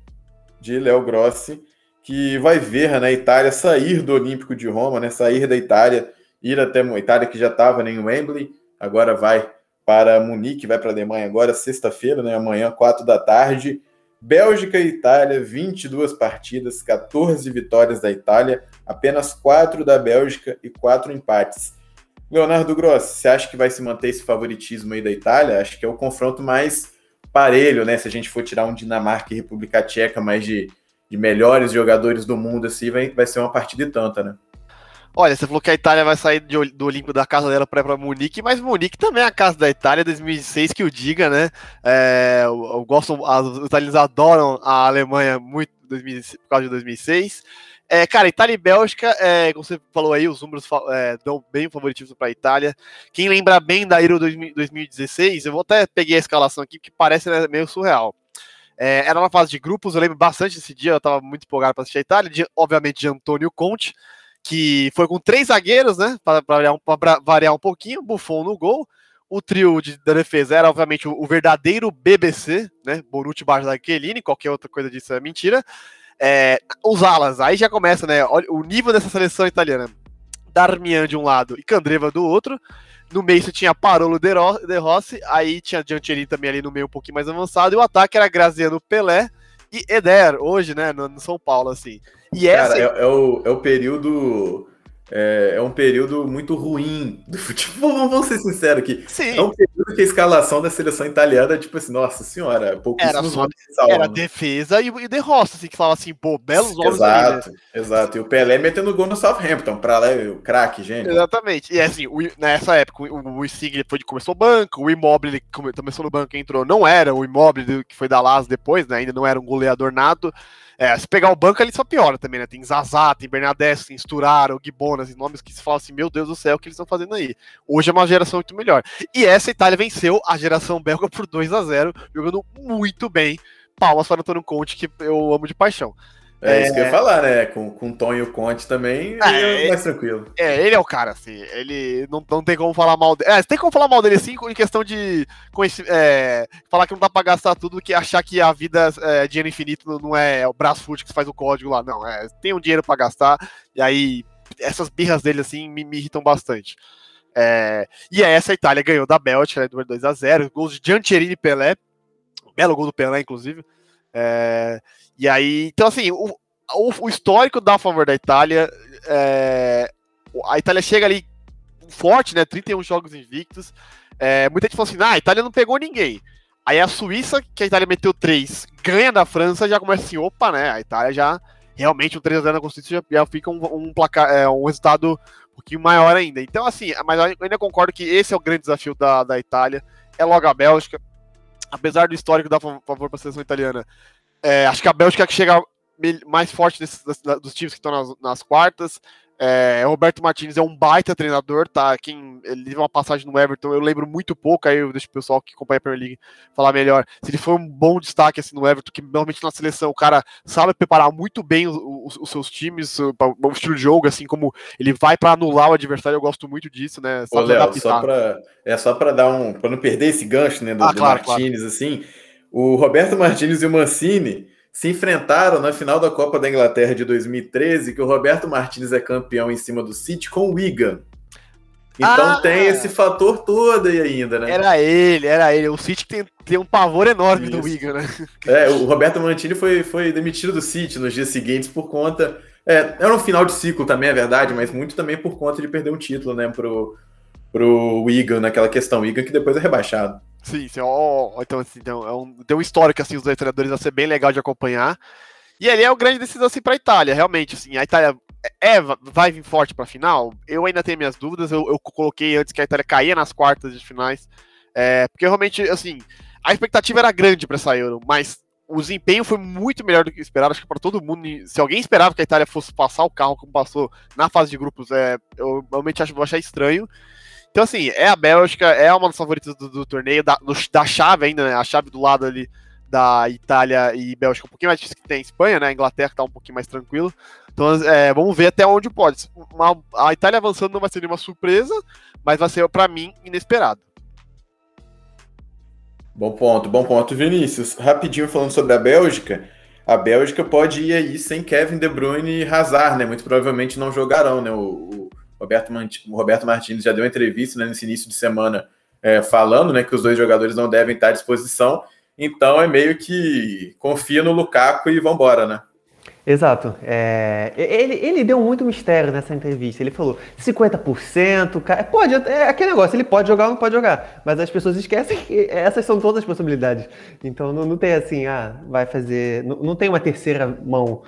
[SPEAKER 1] de Léo Grossi que vai ver né, a Itália sair do Olímpico de Roma, né, sair da Itália, ir até a Itália que já estava né, em Wembley, agora vai para Munique, vai para a Alemanha agora, sexta-feira, né, amanhã, quatro da tarde. Bélgica e Itália, 22 partidas, 14 vitórias da Itália, apenas 4 da Bélgica e 4 empates. Leonardo Grossi, você acha que vai se manter esse favoritismo aí da Itália? Acho que é o confronto mais parelho, né? Se a gente for tirar um Dinamarca e República Tcheca mais de de melhores jogadores do mundo, assim, vai, vai ser uma partida e tanta, né?
[SPEAKER 2] Olha, você falou que a Itália vai sair do Olímpico da casa dela para Munique, mas Munique também é a casa da Itália, 2006 que o diga, né? É, eu, eu gosto, os italianos adoram a Alemanha muito 2000, por causa de 2006. É, cara, Itália e Bélgica, é, como você falou aí, os números é, dão bem favoritismo para a Itália. Quem lembra bem da Euro 2016, eu vou até peguei a escalação aqui, que parece né, meio surreal. É, era uma fase de grupos, eu lembro bastante desse dia, eu estava muito empolgado para assistir a Itália, de, obviamente de Antônio Conte, que foi com três zagueiros, né, para variar, um, variar um pouquinho, Buffon no gol, o trio de, da defesa era, obviamente, o, o verdadeiro BBC, né, Bonucci, da Chiellini, qualquer outra coisa disso é mentira, é, os alas, aí já começa, né, olha, o nível dessa seleção italiana, Darmian de um lado e Candreva do outro, no meio você tinha Parolo de, Rossi, aí tinha Giancherini também ali no meio um pouquinho mais avançado, e o ataque era Graziano Pelé e Eder, hoje, né, no, no São Paulo, assim. E
[SPEAKER 1] essa... Cara, é, é, o, é o período é, é, um período muito ruim do *laughs* futebol. Vamos ser sinceros aqui. Sim. É um período que a escalação da seleção italiana, tipo assim, nossa senhora,
[SPEAKER 2] pouquíssimos era, só, era defesa e, e de roça, assim, que falava assim, pô, belos
[SPEAKER 1] homens. Exato, ali, né? exato. E o Pelé metendo gol no Southampton, pra lá, o craque, gente.
[SPEAKER 2] Exatamente. E assim, o, nessa época, o, o Insigne foi, começou banco, o Immobile começou no banco e entrou, não era o Immobile que foi da Las depois, né? Ainda não era um goleador nato. É, se pegar o banco, ele só piora também, né? Tem Zazá, tem Bernadette, tem Sturaro, Gibonas, nomes que se fala assim, meu Deus do céu, o que eles estão fazendo aí? Hoje é uma geração muito melhor. E essa Itália venceu a geração belga por 2 a 0 jogando muito bem. Palmas para Antônio Conte, que eu amo de paixão.
[SPEAKER 1] É, é, isso que eu ia falar, né? Com, com o Tom e o Conte também, é, é mais tranquilo.
[SPEAKER 2] É, ele é o cara, assim. Ele não, não tem como falar mal dele. É, tem como falar mal dele, sim, em questão de é, falar que não dá pra gastar tudo, que achar que a vida é dinheiro infinito não é o Brasfoot que faz o código lá. Não, é, tem um dinheiro pra gastar, e aí essas birras dele, assim, me, me irritam bastante. É, e aí, essa Itália ganhou da Bélgica, né, 2 a 0 gols de Giancherini e Pelé. Belo gol do Pelé, inclusive. É, e aí, então assim, o, o, o, histórico dá a favor da Itália. É, a Itália chega ali forte, né? 31 jogos invictos. É, muita gente fala assim: ah, a Itália não pegou ninguém. Aí a Suíça, que a Itália meteu 3, ganha da França, já começa assim: opa, né? A Itália já realmente um 3x0 na Constituição já, já, fica um, um, placar, é, um resultado um pouquinho maior ainda. Então, assim, mas eu ainda concordo que esse é o grande desafio da, da Itália. É logo a Bélgica apesar do histórico dar favor para a seleção italiana, é, acho que a Bélgica que chega mais forte dos times que estão nas, nas quartas. É, Roberto Martins é um baita treinador, tá? Quem ele teve uma passagem no Everton, eu lembro muito pouco, aí eu deixo o pessoal que acompanha a Premier League falar melhor. Se ele foi um bom destaque assim no Everton, que normalmente na seleção o cara sabe preparar muito bem os, os, seus times, o, o, estilo de jogo, assim como ele vai para anular o adversário, eu gosto muito disso, né?
[SPEAKER 1] Ô, Léo, só pra, é só para dar um, para não perder esse gancho, né, do, ah, do claro, Martins, claro. assim. O Roberto Martins e o Mancini se enfrentaram na final da Copa da Inglaterra de 2013, que o Roberto Martins é campeão em cima do City com o Wigan. Então ah, tem esse fator todo aí ainda, né?
[SPEAKER 2] Era ele, era ele. O City tem, tem um pavor enorme Isso. do Wigan, né?
[SPEAKER 1] É, o Roberto Mantini foi, foi demitido do City nos dias seguintes por conta. É, era um final de ciclo também, é verdade, mas muito também por conta de perder um título, né, pro, pro Wigan naquela questão. O Wigan que depois é rebaixado.
[SPEAKER 2] Sim, sim então, assim, então, é um, tem um histórico, assim, os treinadores a ser bem legal de acompanhar. E ali é o grande decisão, assim, pra Itália, realmente, assim, a Itália é, vai vir forte para a final? Eu ainda tenho minhas dúvidas. Eu, eu, coloquei antes que a Itália caía nas quartas de finais, é, porque realmente, assim, a expectativa era grande para essa Euro, mas o desempenho foi muito melhor do que esperado. Acho que para todo mundo, se alguém esperava que a Itália fosse passar o carro como passou na fase de grupos, é, eu realmente acho, vou achar estranho. Então, assim, é a Bélgica, é uma das favoritas do, do torneio, da, da chave ainda, né? A chave do lado ali da Itália e Bélgica um pouquinho mais difícil que tem a Espanha, né? A Inglaterra tá um pouquinho mais tranquilo. Então, é, vamos ver até onde pode. Uma, a Itália avançando não vai ser nenhuma surpresa, mas vai ser, para mim, inesperado.
[SPEAKER 1] Bom ponto, bom ponto, Vinícius. Rapidinho falando sobre a Bélgica, a Bélgica pode ir aí sem Kevin De Bruyne e Hazard, né? Muito provavelmente não jogarão, né? O, o Roberto, o Roberto Martins já deu uma entrevista né, nesse início de semana é, falando, né, que os dois jogadores não devem estar à disposição. Então é meio que confia no Lukaku e vambora, né?
[SPEAKER 3] Exato. É, ele, ele deu muito mistério nessa entrevista. Ele falou 50%, pode, é aquele negócio, ele pode jogar ou não pode jogar. Mas as pessoas esquecem que essas são todas as possibilidades. Então não, não tem assim, ah, vai fazer. Não, não tem uma terceira mão.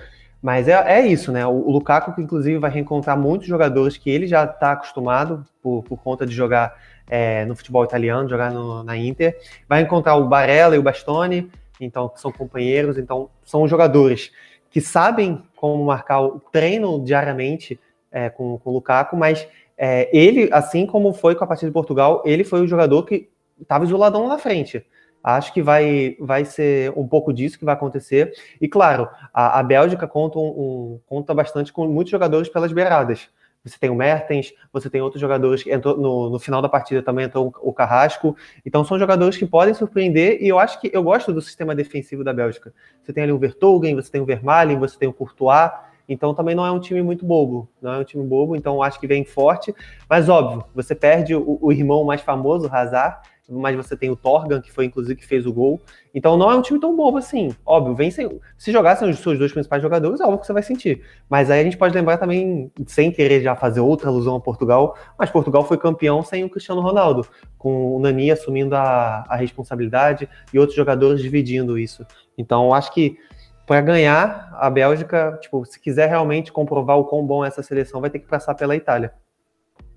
[SPEAKER 3] Mas é, é isso, né? O, o Lukaku, inclusive, vai reencontrar muitos jogadores que ele já está acostumado por, por conta de jogar é, no futebol italiano, jogar no, na Inter. Vai encontrar o Barella e o Bastoni, então, que são companheiros, então são jogadores que sabem como marcar o treino diariamente é, com, com o Lukaku, mas é, ele, assim como foi com a partida de Portugal, ele foi o jogador que estava isoladão na frente. Acho que vai, vai ser um pouco disso que vai acontecer. E claro, a, a Bélgica conta, um, um, conta bastante com muitos jogadores pelas beiradas. Você tem o Mertens, você tem outros jogadores que entrou no, no final da partida também entrou o Carrasco. Então são jogadores que podem surpreender e eu acho que eu gosto do sistema defensivo da Bélgica. Você tem ali o Vertogen, você tem o Vermaelen, você tem o Courtois. Então também não é um time muito bobo, não é um time bobo, então acho que vem forte. Mas óbvio, você perde o, o irmão mais famoso, o Hazard, mas você tem o Torgan, que foi inclusive que fez o gol. Então não é um time tão bobo assim. Óbvio, vem sem, se jogassem os seus dois principais jogadores, é óbvio que você vai sentir. Mas aí a gente pode lembrar também, sem querer já fazer outra alusão a Portugal, mas Portugal foi campeão sem o Cristiano Ronaldo, com o Nani assumindo a, a responsabilidade e outros jogadores dividindo isso. Então acho que para ganhar a Bélgica, tipo, se quiser realmente comprovar o quão bom é essa seleção, vai ter que passar pela Itália.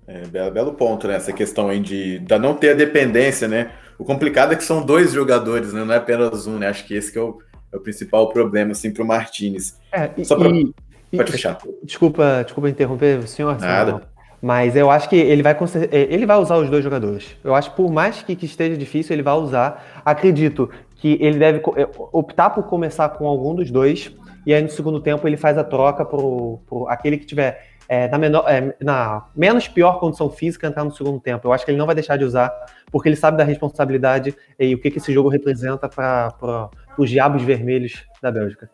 [SPEAKER 1] É, belo, belo ponto, né? Essa questão aí de, de não ter a dependência, né? O complicado é que são dois jogadores, né? Não é apenas um, né? Acho que esse que é o, é o principal problema, assim, para o Martinez.
[SPEAKER 3] É, Só pra... e, Pode fechar. Desculpa, desculpa interromper, senhor.
[SPEAKER 1] Nada. Senhor.
[SPEAKER 3] Mas eu acho que ele vai, é, ele vai usar os dois jogadores. Eu acho que por mais que, que esteja difícil, ele vai usar. Acredito que ele deve é, optar por começar com algum dos dois. E aí no segundo tempo ele faz a troca por, por aquele que tiver é, na, menor, é, na, menos pior condição física entrar no segundo tempo. Eu acho que ele não vai deixar de usar, porque ele sabe da responsabilidade e o que, que esse jogo representa para os diabos vermelhos da Bélgica.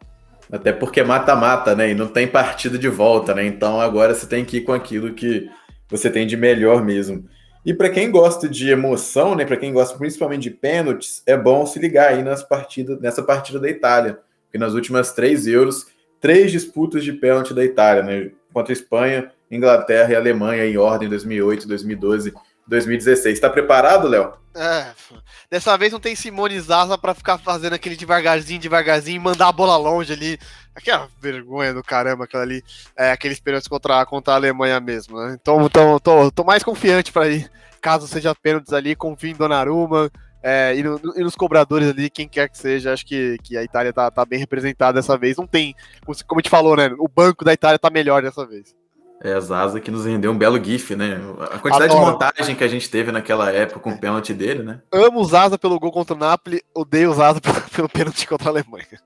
[SPEAKER 1] Até porque mata-mata, né? E não tem partida de volta, né? Então agora você tem que ir com aquilo que você tem de melhor mesmo. E para quem gosta de emoção, né? Para quem gosta principalmente de pênaltis, é bom se ligar aí nas partidas, nessa partida da Itália. Porque nas últimas três euros, três disputas de pênalti da Itália, né? Contra Espanha, Inglaterra e Alemanha em ordem 2008, 2012, 2016. Está preparado, Léo?
[SPEAKER 2] É, dessa vez não tem Simone Zaza para ficar fazendo aquele devagarzinho, devagarzinho, mandar a bola longe ali. Aquela vergonha do caramba, aquela ali, é, aqueles contra, contra a Alemanha mesmo. Né? Então, tô, tô, tô mais confiante para ir, caso seja pênaltis ali, confio em Donnarumma, é, e, no, e, nos cobradores ali, quem quer que seja, acho que, que a Itália tá, tá bem representada dessa vez. Não tem, como a gente falou, né? O banco da Itália tá melhor dessa vez.
[SPEAKER 1] É, a Zaza que nos rendeu um belo gif, né? A quantidade Adoro. de montagem que a gente teve naquela época com o pênalti dele, né?
[SPEAKER 2] Amo o Zaza pelo gol contra o Napoli, odeio o Zaza *laughs* pelo, pelo pênalti contra a Alemanha.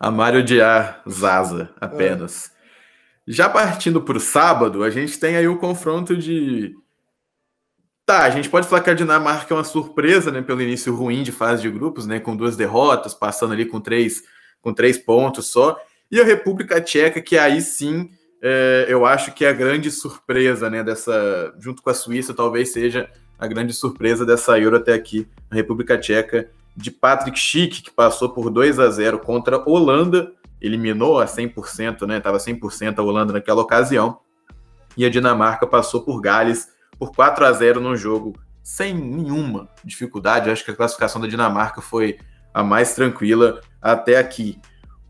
[SPEAKER 1] A Mário odiar Zaza, apenas. É. Já partindo para o sábado, a gente tem aí o confronto de Tá, a gente pode falar que a Dinamarca é uma surpresa, né, pelo início ruim de fase de grupos, né, com duas derrotas, passando ali com três, com três pontos só, e a República Tcheca, que aí sim é, eu acho que é a grande surpresa, né, dessa, junto com a Suíça, talvez seja a grande surpresa dessa Euro até aqui, a República Tcheca de Patrick Schick, que passou por 2 a 0 contra a Holanda, eliminou a 100%, né, estava 100% a Holanda naquela ocasião, e a Dinamarca passou por Gales por 4 a 0 no jogo sem nenhuma dificuldade. Eu acho que a classificação da Dinamarca foi a mais tranquila até aqui.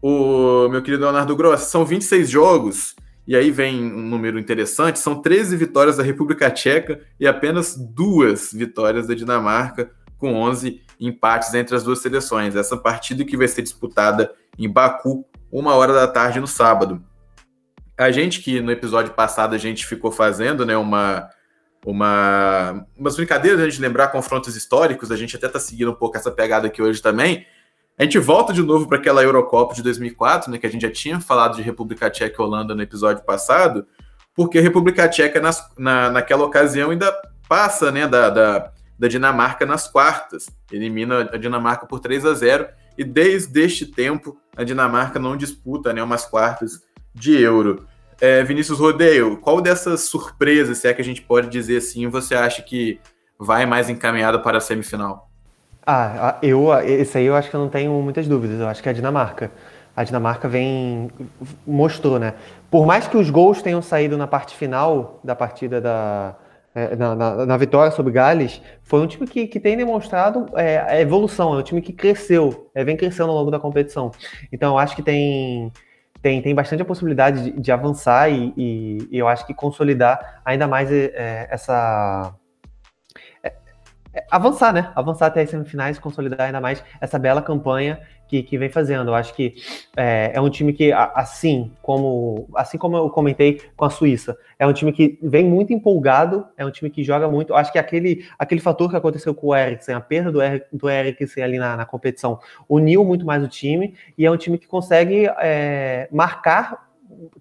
[SPEAKER 1] O meu querido Leonardo Gross, são 26 jogos E aí vem um número interessante: são 13 vitórias da República Tcheca e apenas duas vitórias da Dinamarca, com 11 empates entre as duas seleções. Essa partida que vai ser disputada em Baku, uma hora da tarde no sábado. A gente que no episódio passado a gente ficou fazendo né, uma, uma, umas brincadeiras, a gente lembrar confrontos históricos, a gente até está seguindo um pouco essa pegada aqui hoje também. A gente volta de novo para aquela Eurocopa de 2004, né, que a gente já tinha falado de República Tcheca e Holanda no episódio passado, porque a República Tcheca nas, na, naquela ocasião ainda passa né, da, da, da, Dinamarca nas quartas, elimina a Dinamarca por 3 a 0 e desde este tempo a Dinamarca não disputa né, umas quartas de Euro. É, Vinícius Rodeio, qual dessas surpresas, se é que a gente pode dizer assim, você acha que vai mais encaminhado para a semifinal?
[SPEAKER 3] Ah, eu, esse aí eu acho que eu não tenho muitas dúvidas. Eu acho que é a Dinamarca. A Dinamarca vem. mostrou, né? Por mais que os gols tenham saído na parte final da partida da. É, na, na, na, vitória sobre Gales, foi um time que, que tem demonstrado é, a evolução, é um time que cresceu, é, vem crescendo ao longo da competição. Então, eu acho que tem, tem, tem bastante a possibilidade de, de avançar e, e, e, eu acho que consolidar ainda mais é, essa, é, avançar, né? Avançar até as semifinais, consolidar ainda mais essa bela campanha que, que vem fazendo. Eu acho que é, é, um time que, assim como, assim como eu comentei com a Suíça, é um time que vem muito empolgado, é um time que joga muito. Eu acho que aquele, aquele fator que aconteceu com o Eriksen, a perda do, Eric, do Eriksen ali na, na competição, uniu muito mais o time e é um time que consegue é, marcar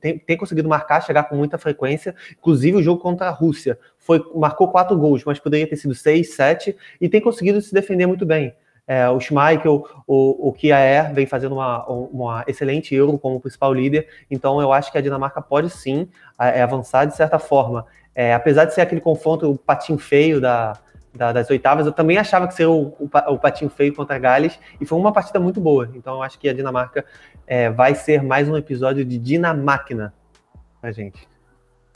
[SPEAKER 3] tem, tem, conseguido marcar, chegar com muita frequência. Inclusive, o jogo contra a Rússia foi, marcou quatro gols, mas poderia ter sido seis, sete, e tem conseguido se defender muito bem. É, o Schmeichel, o, o Kiaer vem fazendo uma, uma excelente Euro como principal líder, então eu acho que a Dinamarca pode sim é, avançar de certa forma. É, apesar de ser aquele confronto, o patinho feio da, da, das oitavas, eu também achava que seria o, o, o, patinho feio contra Gales, e foi uma partida muito boa. Então eu acho que a Dinamarca é, vai ser mais um episódio de Dinamáquina pra gente.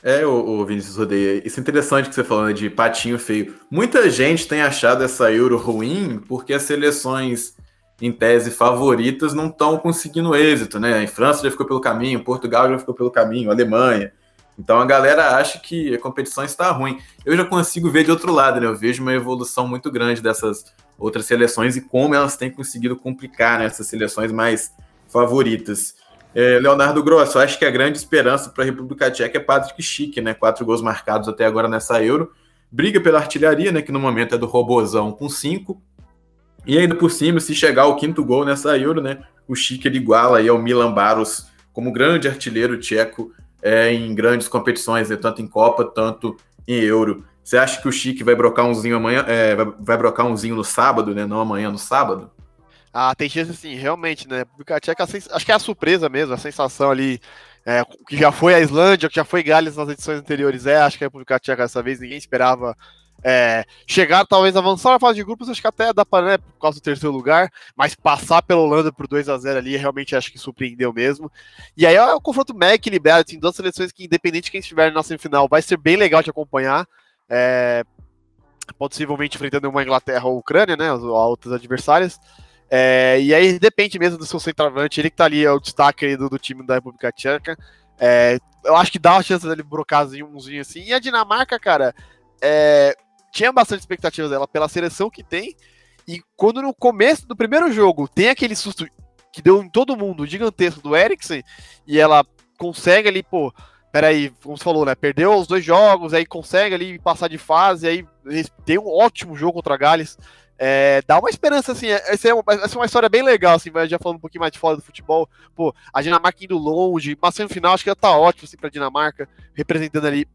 [SPEAKER 1] É, o, Vinícius Rodeia, isso é interessante que você falando de patinho feio. Muita gente tem achado essa Euro ruim porque as seleções, em tese, favoritas não estão conseguindo êxito, né? A França já ficou pelo caminho, Portugal já ficou pelo caminho, Alemanha. Então a galera acha que a competição está ruim. Eu já consigo ver de outro lado, né? Eu vejo uma evolução muito grande dessas outras seleções e como elas têm conseguido complicar né, essas seleções mais favoritas. É, Leonardo Grosso, acho que a grande esperança para a República Tcheca é Patrick Schick, né? Quatro gols marcados até agora nessa Euro. Briga pela artilharia, né? Que no momento é do Robozão com cinco. E ainda por cima, se chegar ao quinto gol nessa Euro, né? O Schick ele iguala aí ao Milan Baros como grande artilheiro tcheco é, em grandes competições, né, tanto em Copa, tanto em Euro. Você acha que o Chique vai brocar umzinho amanhã, é, vai, vai brocar umzinho no sábado, né? Não amanhã, no sábado?
[SPEAKER 2] Ah, tem chance assim, realmente, né? República Tcheca, acho que é a surpresa mesmo, a sensação ali, é, que já foi a Islândia, que já foi Gales nas edições anteriores, é, acho que a República Tcheca dessa vez ninguém esperava é, chegar, talvez avançar na fase de grupos, acho que até dá para, né, por causa do terceiro lugar, mas passar pela Holanda por 2 a 0 ali, realmente acho que surpreendeu mesmo. E aí é um confronto mega equilibrado, tem duas seleções que, independente de quem estiver na semifinal, vai ser bem legal de acompanhar. É, possivelmente enfrentando uma Inglaterra ou Ucrânia, né, as outras adversárias. É, e aí depende mesmo do seu centroavante, ele que tá ali, é o destaque do, do time da República Tcheca. É, eu acho que dá uma chance dele brocar umzinho assim. E a Dinamarca, cara, é, tinha bastante expectativas dela pela seleção que tem. E quando no começo do primeiro jogo tem aquele susto que deu em todo mundo, gigantesco do Eriksen, e ela consegue ali, pô, peraí, como você falou, né? Perdeu os dois jogos, aí consegue ali passar de fase, aí tem um ótimo jogo contra a Gales. É, dá uma esperança, assim, essa é, uma, essa é uma história bem legal, assim, já falando um pouquinho mais de fora do futebol, pô, a Dinamarca indo longe, mas semifinal acho que já tá ótimo, assim, pra Dinamarca, representando ali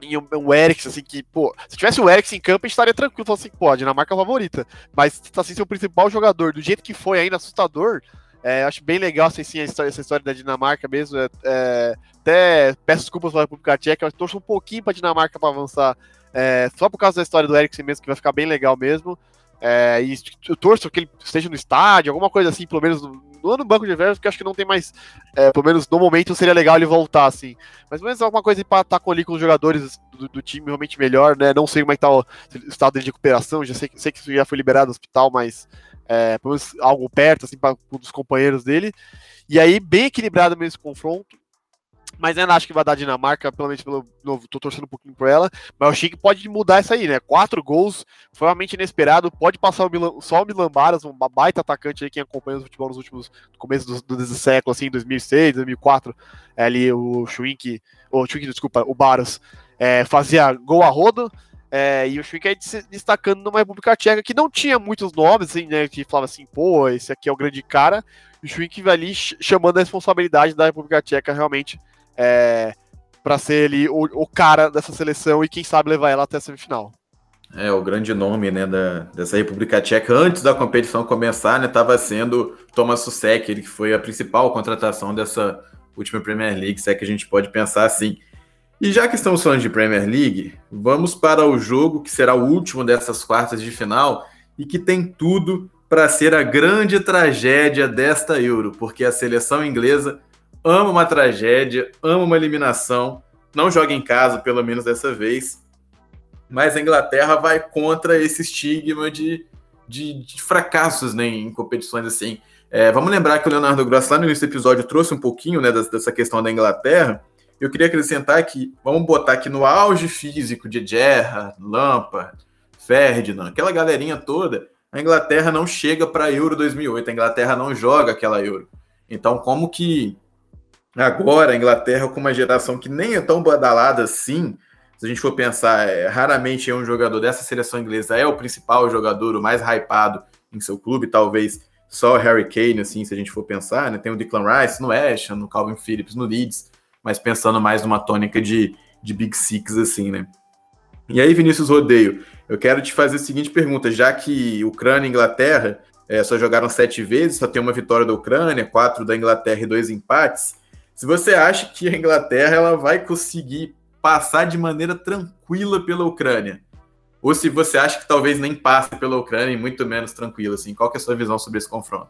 [SPEAKER 2] em um, um Eriksen, assim, que, pô, se tivesse o Eriksen em campo, a gente estaria tranquilo, falando assim, pô, a Dinamarca é a favorita. Mas, assim, ser o principal jogador, do jeito que foi ainda assustador, é, acho bem legal, assim, sim, história, essa história da Dinamarca mesmo. É, é, até peço desculpas para a República Tcheca, eu torço um pouquinho para a Dinamarca para avançar, é, só por causa da história do Eriksen mesmo, que vai ficar bem legal mesmo. É, e eu torço que ele esteja no estádio, alguma coisa assim, pelo menos no, no banco de reservas, porque acho que não tem mais, é, pelo menos no momento seria legal ele voltar, assim. Mas pelo menos alguma coisa para estar com, ali com os jogadores do, do, time realmente melhor, né? Não sei como é que tá o, estado dele de recuperação, já sei, sei que isso já foi liberado do hospital, mas é, pelo menos algo perto, assim, para um dos companheiros dele. E aí, bem equilibrado mesmo esse confronto. Mas ainda acho que vai dar Dinamarca, pelo menos pelo novo, tô torcendo um pouquinho por ela, mas eu achei que pode mudar isso aí, né? Quatro gols, foi realmente inesperado, pode passar o Milan, só o Milan Baras, um baita atacante aí, quem acompanha o futebol nos últimos, no começo do, do, século, assim, 2006, 2004, é ali o Schwink, o Schwink, desculpa, o Baras, é, fazia gol a rodo, é, e o Schwink aí se destacando numa República Tcheca que não tinha muitos nomes, assim, né, que falava assim, pô, esse aqui é o grande cara, e o Schwink ali chamando a responsabilidade da República Tcheca realmente é, para ser ele o, o, cara dessa seleção e quem sabe levar ela até a semifinal.
[SPEAKER 1] É, o grande nome né, da, dessa República Tcheca, antes da competição começar, estava né, sendo Thomas Susek, ele que foi a principal contratação dessa última Premier League, se é que a gente pode pensar assim. E já que estamos falando de Premier League, vamos para o jogo que será o último dessas quartas de final e que tem tudo para ser a grande tragédia desta Euro, porque a seleção inglesa ama uma tragédia, ama uma eliminação, não joga em casa, pelo menos dessa vez. Mas a Inglaterra vai contra esse estigma de, de, de fracassos né, em competições assim. É, vamos lembrar que o Leonardo Gross, lá no início do episódio, trouxe um pouquinho né, dessa questão da Inglaterra. Eu queria acrescentar que, vamos botar aqui no auge físico de Gerrard, Lampard, Ferdinand, aquela galerinha toda, a Inglaterra não chega para a Euro 2008, a Inglaterra não joga aquela Euro. Então, como que Agora, a Inglaterra, com uma geração que nem é tão badalada assim, se a gente for pensar, é, raramente é um jogador dessa seleção inglesa é o principal jogador, o mais hypado em seu clube, talvez só o Harry Kane, assim, se a gente for pensar, né? Tem o Declan Rice no West, no Calvin Phillips no Leeds, mas pensando mais numa tônica de, de Big Six, assim, né? E aí, Vinícius Rodeio, eu quero te fazer a seguinte pergunta, já que Ucrânia e Inglaterra é, só jogaram sete vezes, só tem uma vitória da Ucrânia, quatro da Inglaterra e dois empates, se você acha que a Inglaterra ela vai conseguir passar de maneira tranquila pela Ucrânia, ou se você acha que talvez nem passe pela Ucrânia e muito menos tranquila, assim, qual que é a sua visão sobre esse confronto?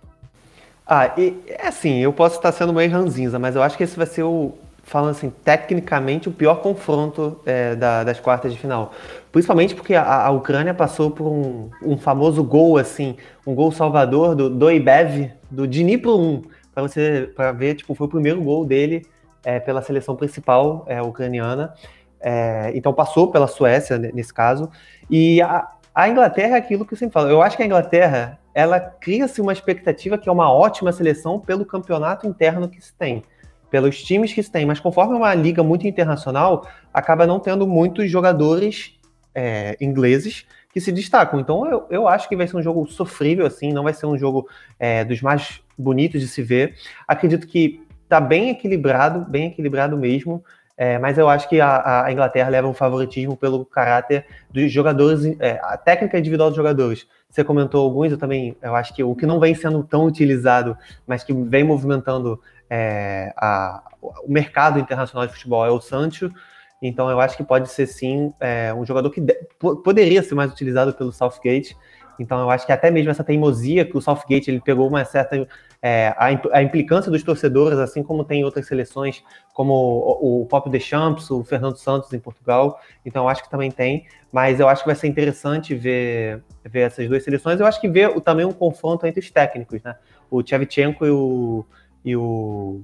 [SPEAKER 3] Ah, e, é assim, eu posso estar sendo meio ranzinza, mas eu acho que esse vai ser o, falando assim, tecnicamente, o pior confronto é, da, das quartas de final. Principalmente porque a, a Ucrânia passou por um, um, famoso gol, assim, um gol salvador do Doibev, do Dnipro 1 para você para ver, tipo, foi o primeiro gol dele é, pela seleção principal é, ucraniana. É, então passou pela Suécia nesse caso. E a, a Inglaterra é aquilo que eu sempre falo. Eu acho que a Inglaterra ela cria-se uma expectativa que é uma ótima seleção pelo campeonato interno que se tem, pelos times que se tem. Mas conforme é uma liga muito internacional, acaba não tendo muitos jogadores é, ingleses que se destacam. Então eu, eu acho que vai ser um jogo sofrível, assim, não vai ser um jogo é, dos mais bonitos de se ver. Acredito que tá bem equilibrado, bem equilibrado mesmo. É, mas eu acho que a, a, Inglaterra leva um favoritismo pelo caráter dos jogadores, é, a técnica individual dos jogadores. Você comentou alguns, eu também, eu acho que o que não vem sendo tão utilizado, mas que vem movimentando é, a, o mercado internacional de futebol é o Sancho. Então eu acho que pode ser sim é, um jogador que de, poderia ser mais utilizado pelo Southgate. Então eu acho que até mesmo essa teimosia que o Southgate ele pegou uma certa é, a, a, implicância dos torcedores, assim como tem outras seleções, como o, o Pop Deschamps, o Fernando Santos em Portugal. Então eu acho que também tem, mas eu acho que vai ser interessante ver, ver essas duas seleções. Eu acho que ver também um confronto entre os técnicos, né? O Tchevchenko e o, e o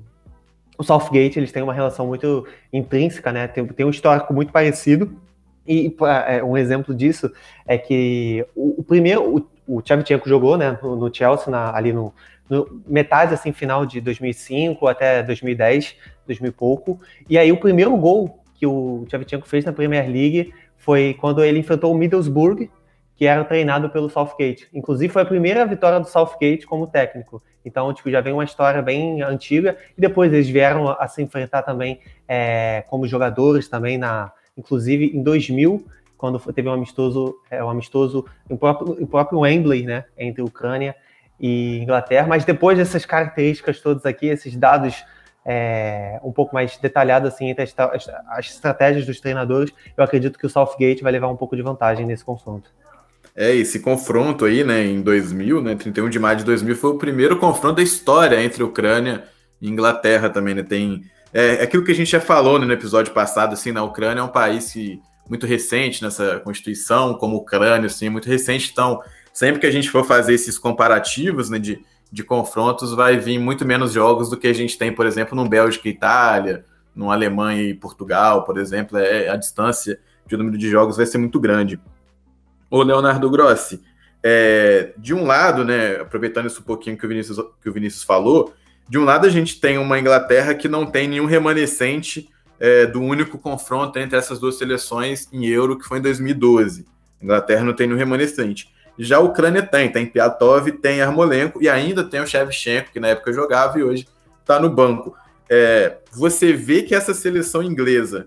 [SPEAKER 3] o Southgate eles têm uma relação muito intrínseca, né? Tem, tem um histórico muito parecido. E é, um exemplo disso é que o, o primeiro, o, o jogou, né, no, no Chelsea na, ali no, no, metade assim final de 2005 até 2010, 2000 e pouco. E aí o primeiro gol que o Tchevchenko fez na Premier League foi quando ele enfrentou o Middlesbrough, que era treinado pelo Southgate. Inclusive foi a primeira vitória do Southgate como técnico. Então, tipo, já vem uma história bem antiga. E depois eles vieram a, se enfrentar também é, como jogadores também na, inclusive em 2000, quando teve um amistoso, é, um amistoso em próprio, próprio Wembley, né, entre Ucrânia e Inglaterra. Mas depois dessas características todas aqui, esses dados é, um pouco mais detalhados assim entre as, as estratégias dos treinadores, eu acredito que o Southgate vai levar um pouco de vantagem nesse confronto.
[SPEAKER 1] É, esse confronto aí, né, em 2000, né, 31 de maio de 2000, foi o primeiro confronto da história entre Ucrânia e Inglaterra também, né, tem... É, é aquilo que a gente já falou né, no episódio passado, assim, na Ucrânia é um país que, muito recente nessa constituição, como Ucrânia, assim, muito recente, então, sempre que a gente for fazer esses comparativos, né, de, de confrontos, vai vir muito menos jogos do que a gente tem, por exemplo, no Bélgica e Itália, no Alemanha e Portugal, por exemplo, é, a distância de número de jogos vai ser muito grande. O Leonardo Grossi, é, de um lado, né, aproveitando isso um pouquinho que o, Vinícius, que o Vinícius falou, de um lado a gente tem uma Inglaterra que não tem nenhum remanescente é, do único confronto entre essas duas seleções em Euro, que foi em 2012. A Inglaterra não tem nenhum remanescente. Já a Ucrânia tem, tem Piatov, tem Armolenko e ainda tem o Shevchenko, que na época jogava e hoje está no banco. É, você vê que essa seleção inglesa,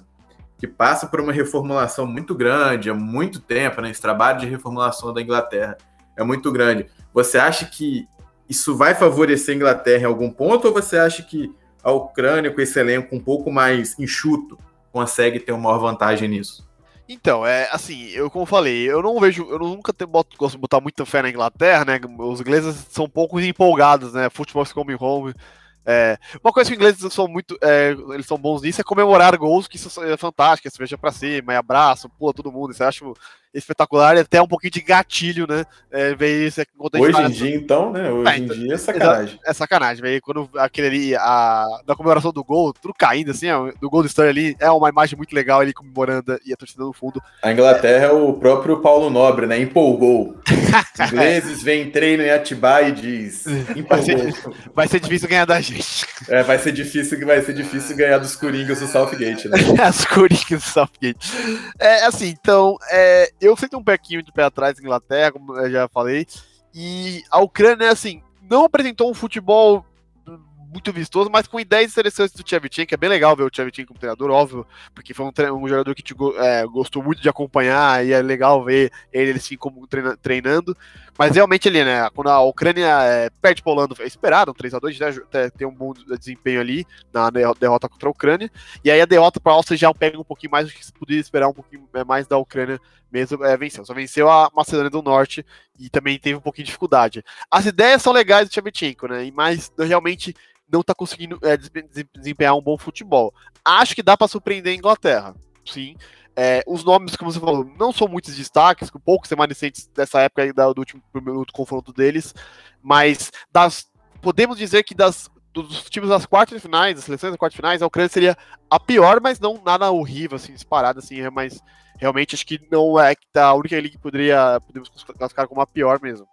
[SPEAKER 1] que passa por uma reformulação muito grande há muito tempo, né, esse trabalho de reformulação da Inglaterra é muito grande. Você acha que isso vai favorecer a Inglaterra em algum ponto ou você acha que a Ucrânia, com esse elenco um pouco mais enxuto, consegue ter uma maior vantagem nisso?
[SPEAKER 2] Então, é assim, eu como falei, eu não vejo, eu nunca tenho, boto, gosto de botar muita fé na Inglaterra, né? Os ingleses são pouco empolgados, né? Futebol come home. É, uma coisa que os ingleses são muito. É, eles são bons nisso é comemorar gols, que isso é fantástico, você veja pra cima, e abraço, pula todo mundo. Isso eu acho espetacular e até um pouquinho de gatilho, né? É, ver isso
[SPEAKER 1] Hoje em dia, então, né? Hoje é, em dia é sacanagem.
[SPEAKER 2] É sacanagem. Veio quando aquele ali, a, da comemoração do gol, tudo caindo, assim, do gol do Sterling ali, é uma imagem muito legal ele comemorando e a torcida no fundo.
[SPEAKER 1] A Inglaterra é, é o próprio Paulo Nobre, né? Empolgou. Os ingleses vêm treino em Atibaia e diz.
[SPEAKER 2] Vai ser, vai ser, difícil ganhar da gente.
[SPEAKER 1] É, vai ser difícil, vai ser difícil ganhar dos Coringas do Southgate, né? *laughs*
[SPEAKER 2] As Coringas do Southgate. É assim, então, é, eu sinto um pequinho de pé atrás da Inglaterra, como eu já falei. E a Ucrânia, assim, não apresentou um futebol muito vistoso, mas com ideias interessantes do Tchevchenko, é bem legal ver o Tchevchenko como treinador, óbvio, porque foi um, um jogador que te, é, gostou muito de acompanhar e é legal ver ele assim como treina, treinando, mas realmente ali, né, quando a Ucrânia é, perde para a Holanda, é esperado, um 3x2, né, tem um bom desempenho ali na derrota contra a Ucrânia, e aí a derrota para a Áustria já pega um pouquinho mais do que se podia esperar um pouquinho é, mais da Ucrânia mesmo é, venceu. Só venceu a Macedônia do Norte e também teve um pouquinho de dificuldade. As ideias são legais do Tchevchenko, né? Mas realmente não está conseguindo é, desempenhar um bom futebol. Acho que dá para surpreender a Inglaterra, sim. É, os nomes, como você falou, não são muitos destaques, poucos remanescentes dessa época do último primeiro confronto deles, mas das, podemos dizer que das, dos times das quartas finais, das seleções das quartas finais, a Ucrânia seria a pior, mas não nada horrível, assim, disparada, assim, é mais, realmente acho que não é a única liga que poderia, podemos classificar como a pior mesmo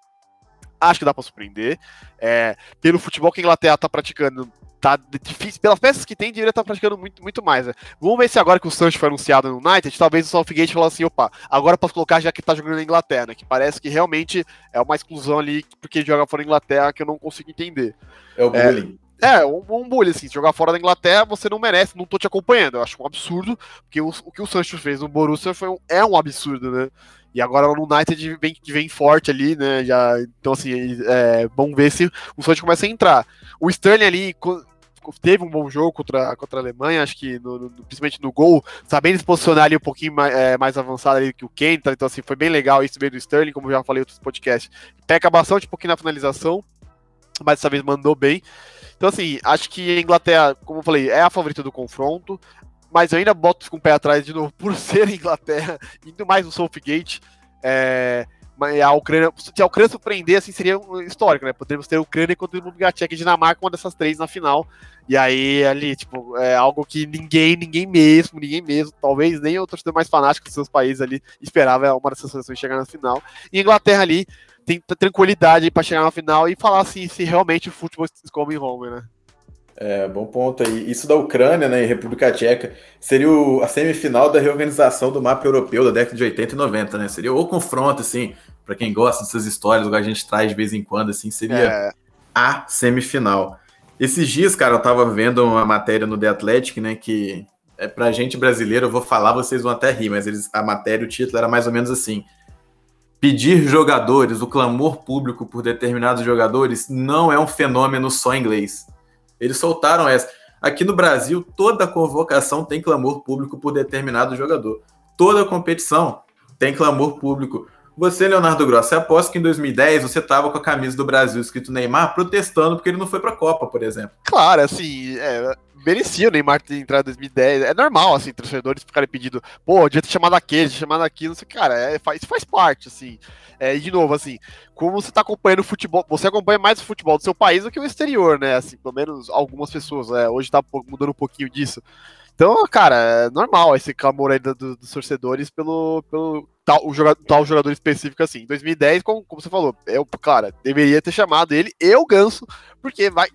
[SPEAKER 2] acho que dá para surpreender. É, pelo futebol que a Inglaterra tá praticando, tá difícil. Pelas peças que tem, deveria estar tá praticando muito, muito mais. Né? Vamos ver se agora que o Sancho foi anunciado no United, talvez o Southgate fale assim: opa, agora posso colocar já que tá jogando na Inglaterra, né? Que parece que realmente é uma exclusão ali porque joga fora da Inglaterra que eu não consigo entender.
[SPEAKER 1] É o bullying.
[SPEAKER 2] É, é, um, um bullying, assim, se jogar fora da Inglaterra, você não merece, não tô te acompanhando. Eu acho um absurdo, porque o, o que o Sancho fez no Borussia foi um, é um absurdo, né? E agora no United vem, vem forte ali, né? Já, então, assim, é, vamos ver se o Santos começa a entrar. O Sterling ali teve um bom jogo contra, contra a Alemanha, acho que no, no, principalmente no gol, sabendo se posicionar ali um pouquinho mais, é, mais avançado ali que o Kane, tá? então assim, foi bem legal isso veio do Sterling, como já falei em outros podcasts. Peca bastante um pouquinho na finalização, mas dessa vez mandou bem. Então assim, acho que a Inglaterra, como eu falei, é a favorita do confronto mas eu ainda boto com o pé atrás de novo *laughs* por ser Inglaterra, indo mais no Southgate. É, a Ucrânia, se a Ucrânia surpreender, assim, seria um histórico, né? Poderíamos ter a Ucrânia contra o República Tcheca e Dinamarca, uma dessas três na final. E aí, ali, tipo, é algo que ninguém, ninguém mesmo, ninguém mesmo, talvez nem o torcedor mais fanático dos seus países ali esperava uma dessas seleções chegar na final. E a Inglaterra ali tem tranquilidade para chegar na final e falar assim, se realmente o futebol se come em home, né?
[SPEAKER 1] É, bom ponto aí. Isso da Ucrânia né, e República Tcheca seria o, a semifinal da reorganização do mapa europeu da década de 80 e 90, né? Seria o confronto, assim, para quem gosta dessas histórias, que a gente traz de vez em quando, assim, seria é. a semifinal. Esses dias, cara, eu tava vendo uma matéria no The Athletic, né, que é pra gente brasileiro, eu vou falar, vocês vão até rir, mas eles, a matéria, o título era mais ou menos assim. Pedir jogadores, o clamor público por determinados jogadores não é um fenômeno só inglês eles soltaram essa. Aqui no Brasil, toda convocação tem clamor público por determinado jogador. Toda competição tem clamor público. Você, Leonardo Gross, você aposta que em 2010 você estava com a camisa do Brasil escrito Neymar protestando porque ele não foi para a Copa, por exemplo.
[SPEAKER 2] Claro, assim, é, merecia o Neymar ter entrado em 2010. É normal, assim, torcedores ficarem pedindo, pô, devia ter chamado aquele, chamado aquilo, sei, cara, é, faz, isso faz parte, assim. É, e de novo, assim, como você está acompanhando o futebol, você acompanha mais o futebol do seu país do que o exterior, né? Assim, pelo menos algumas pessoas, é, hoje está mudando um pouquinho disso. Então, cara, é normal esse clamor aí do- do- dos torcedores pelo, pelo tal, o jogador, tal jogador específico assim. Em 2010, como, como você falou, eu, cara, deveria ter chamado ele e o Ganso, porque vai.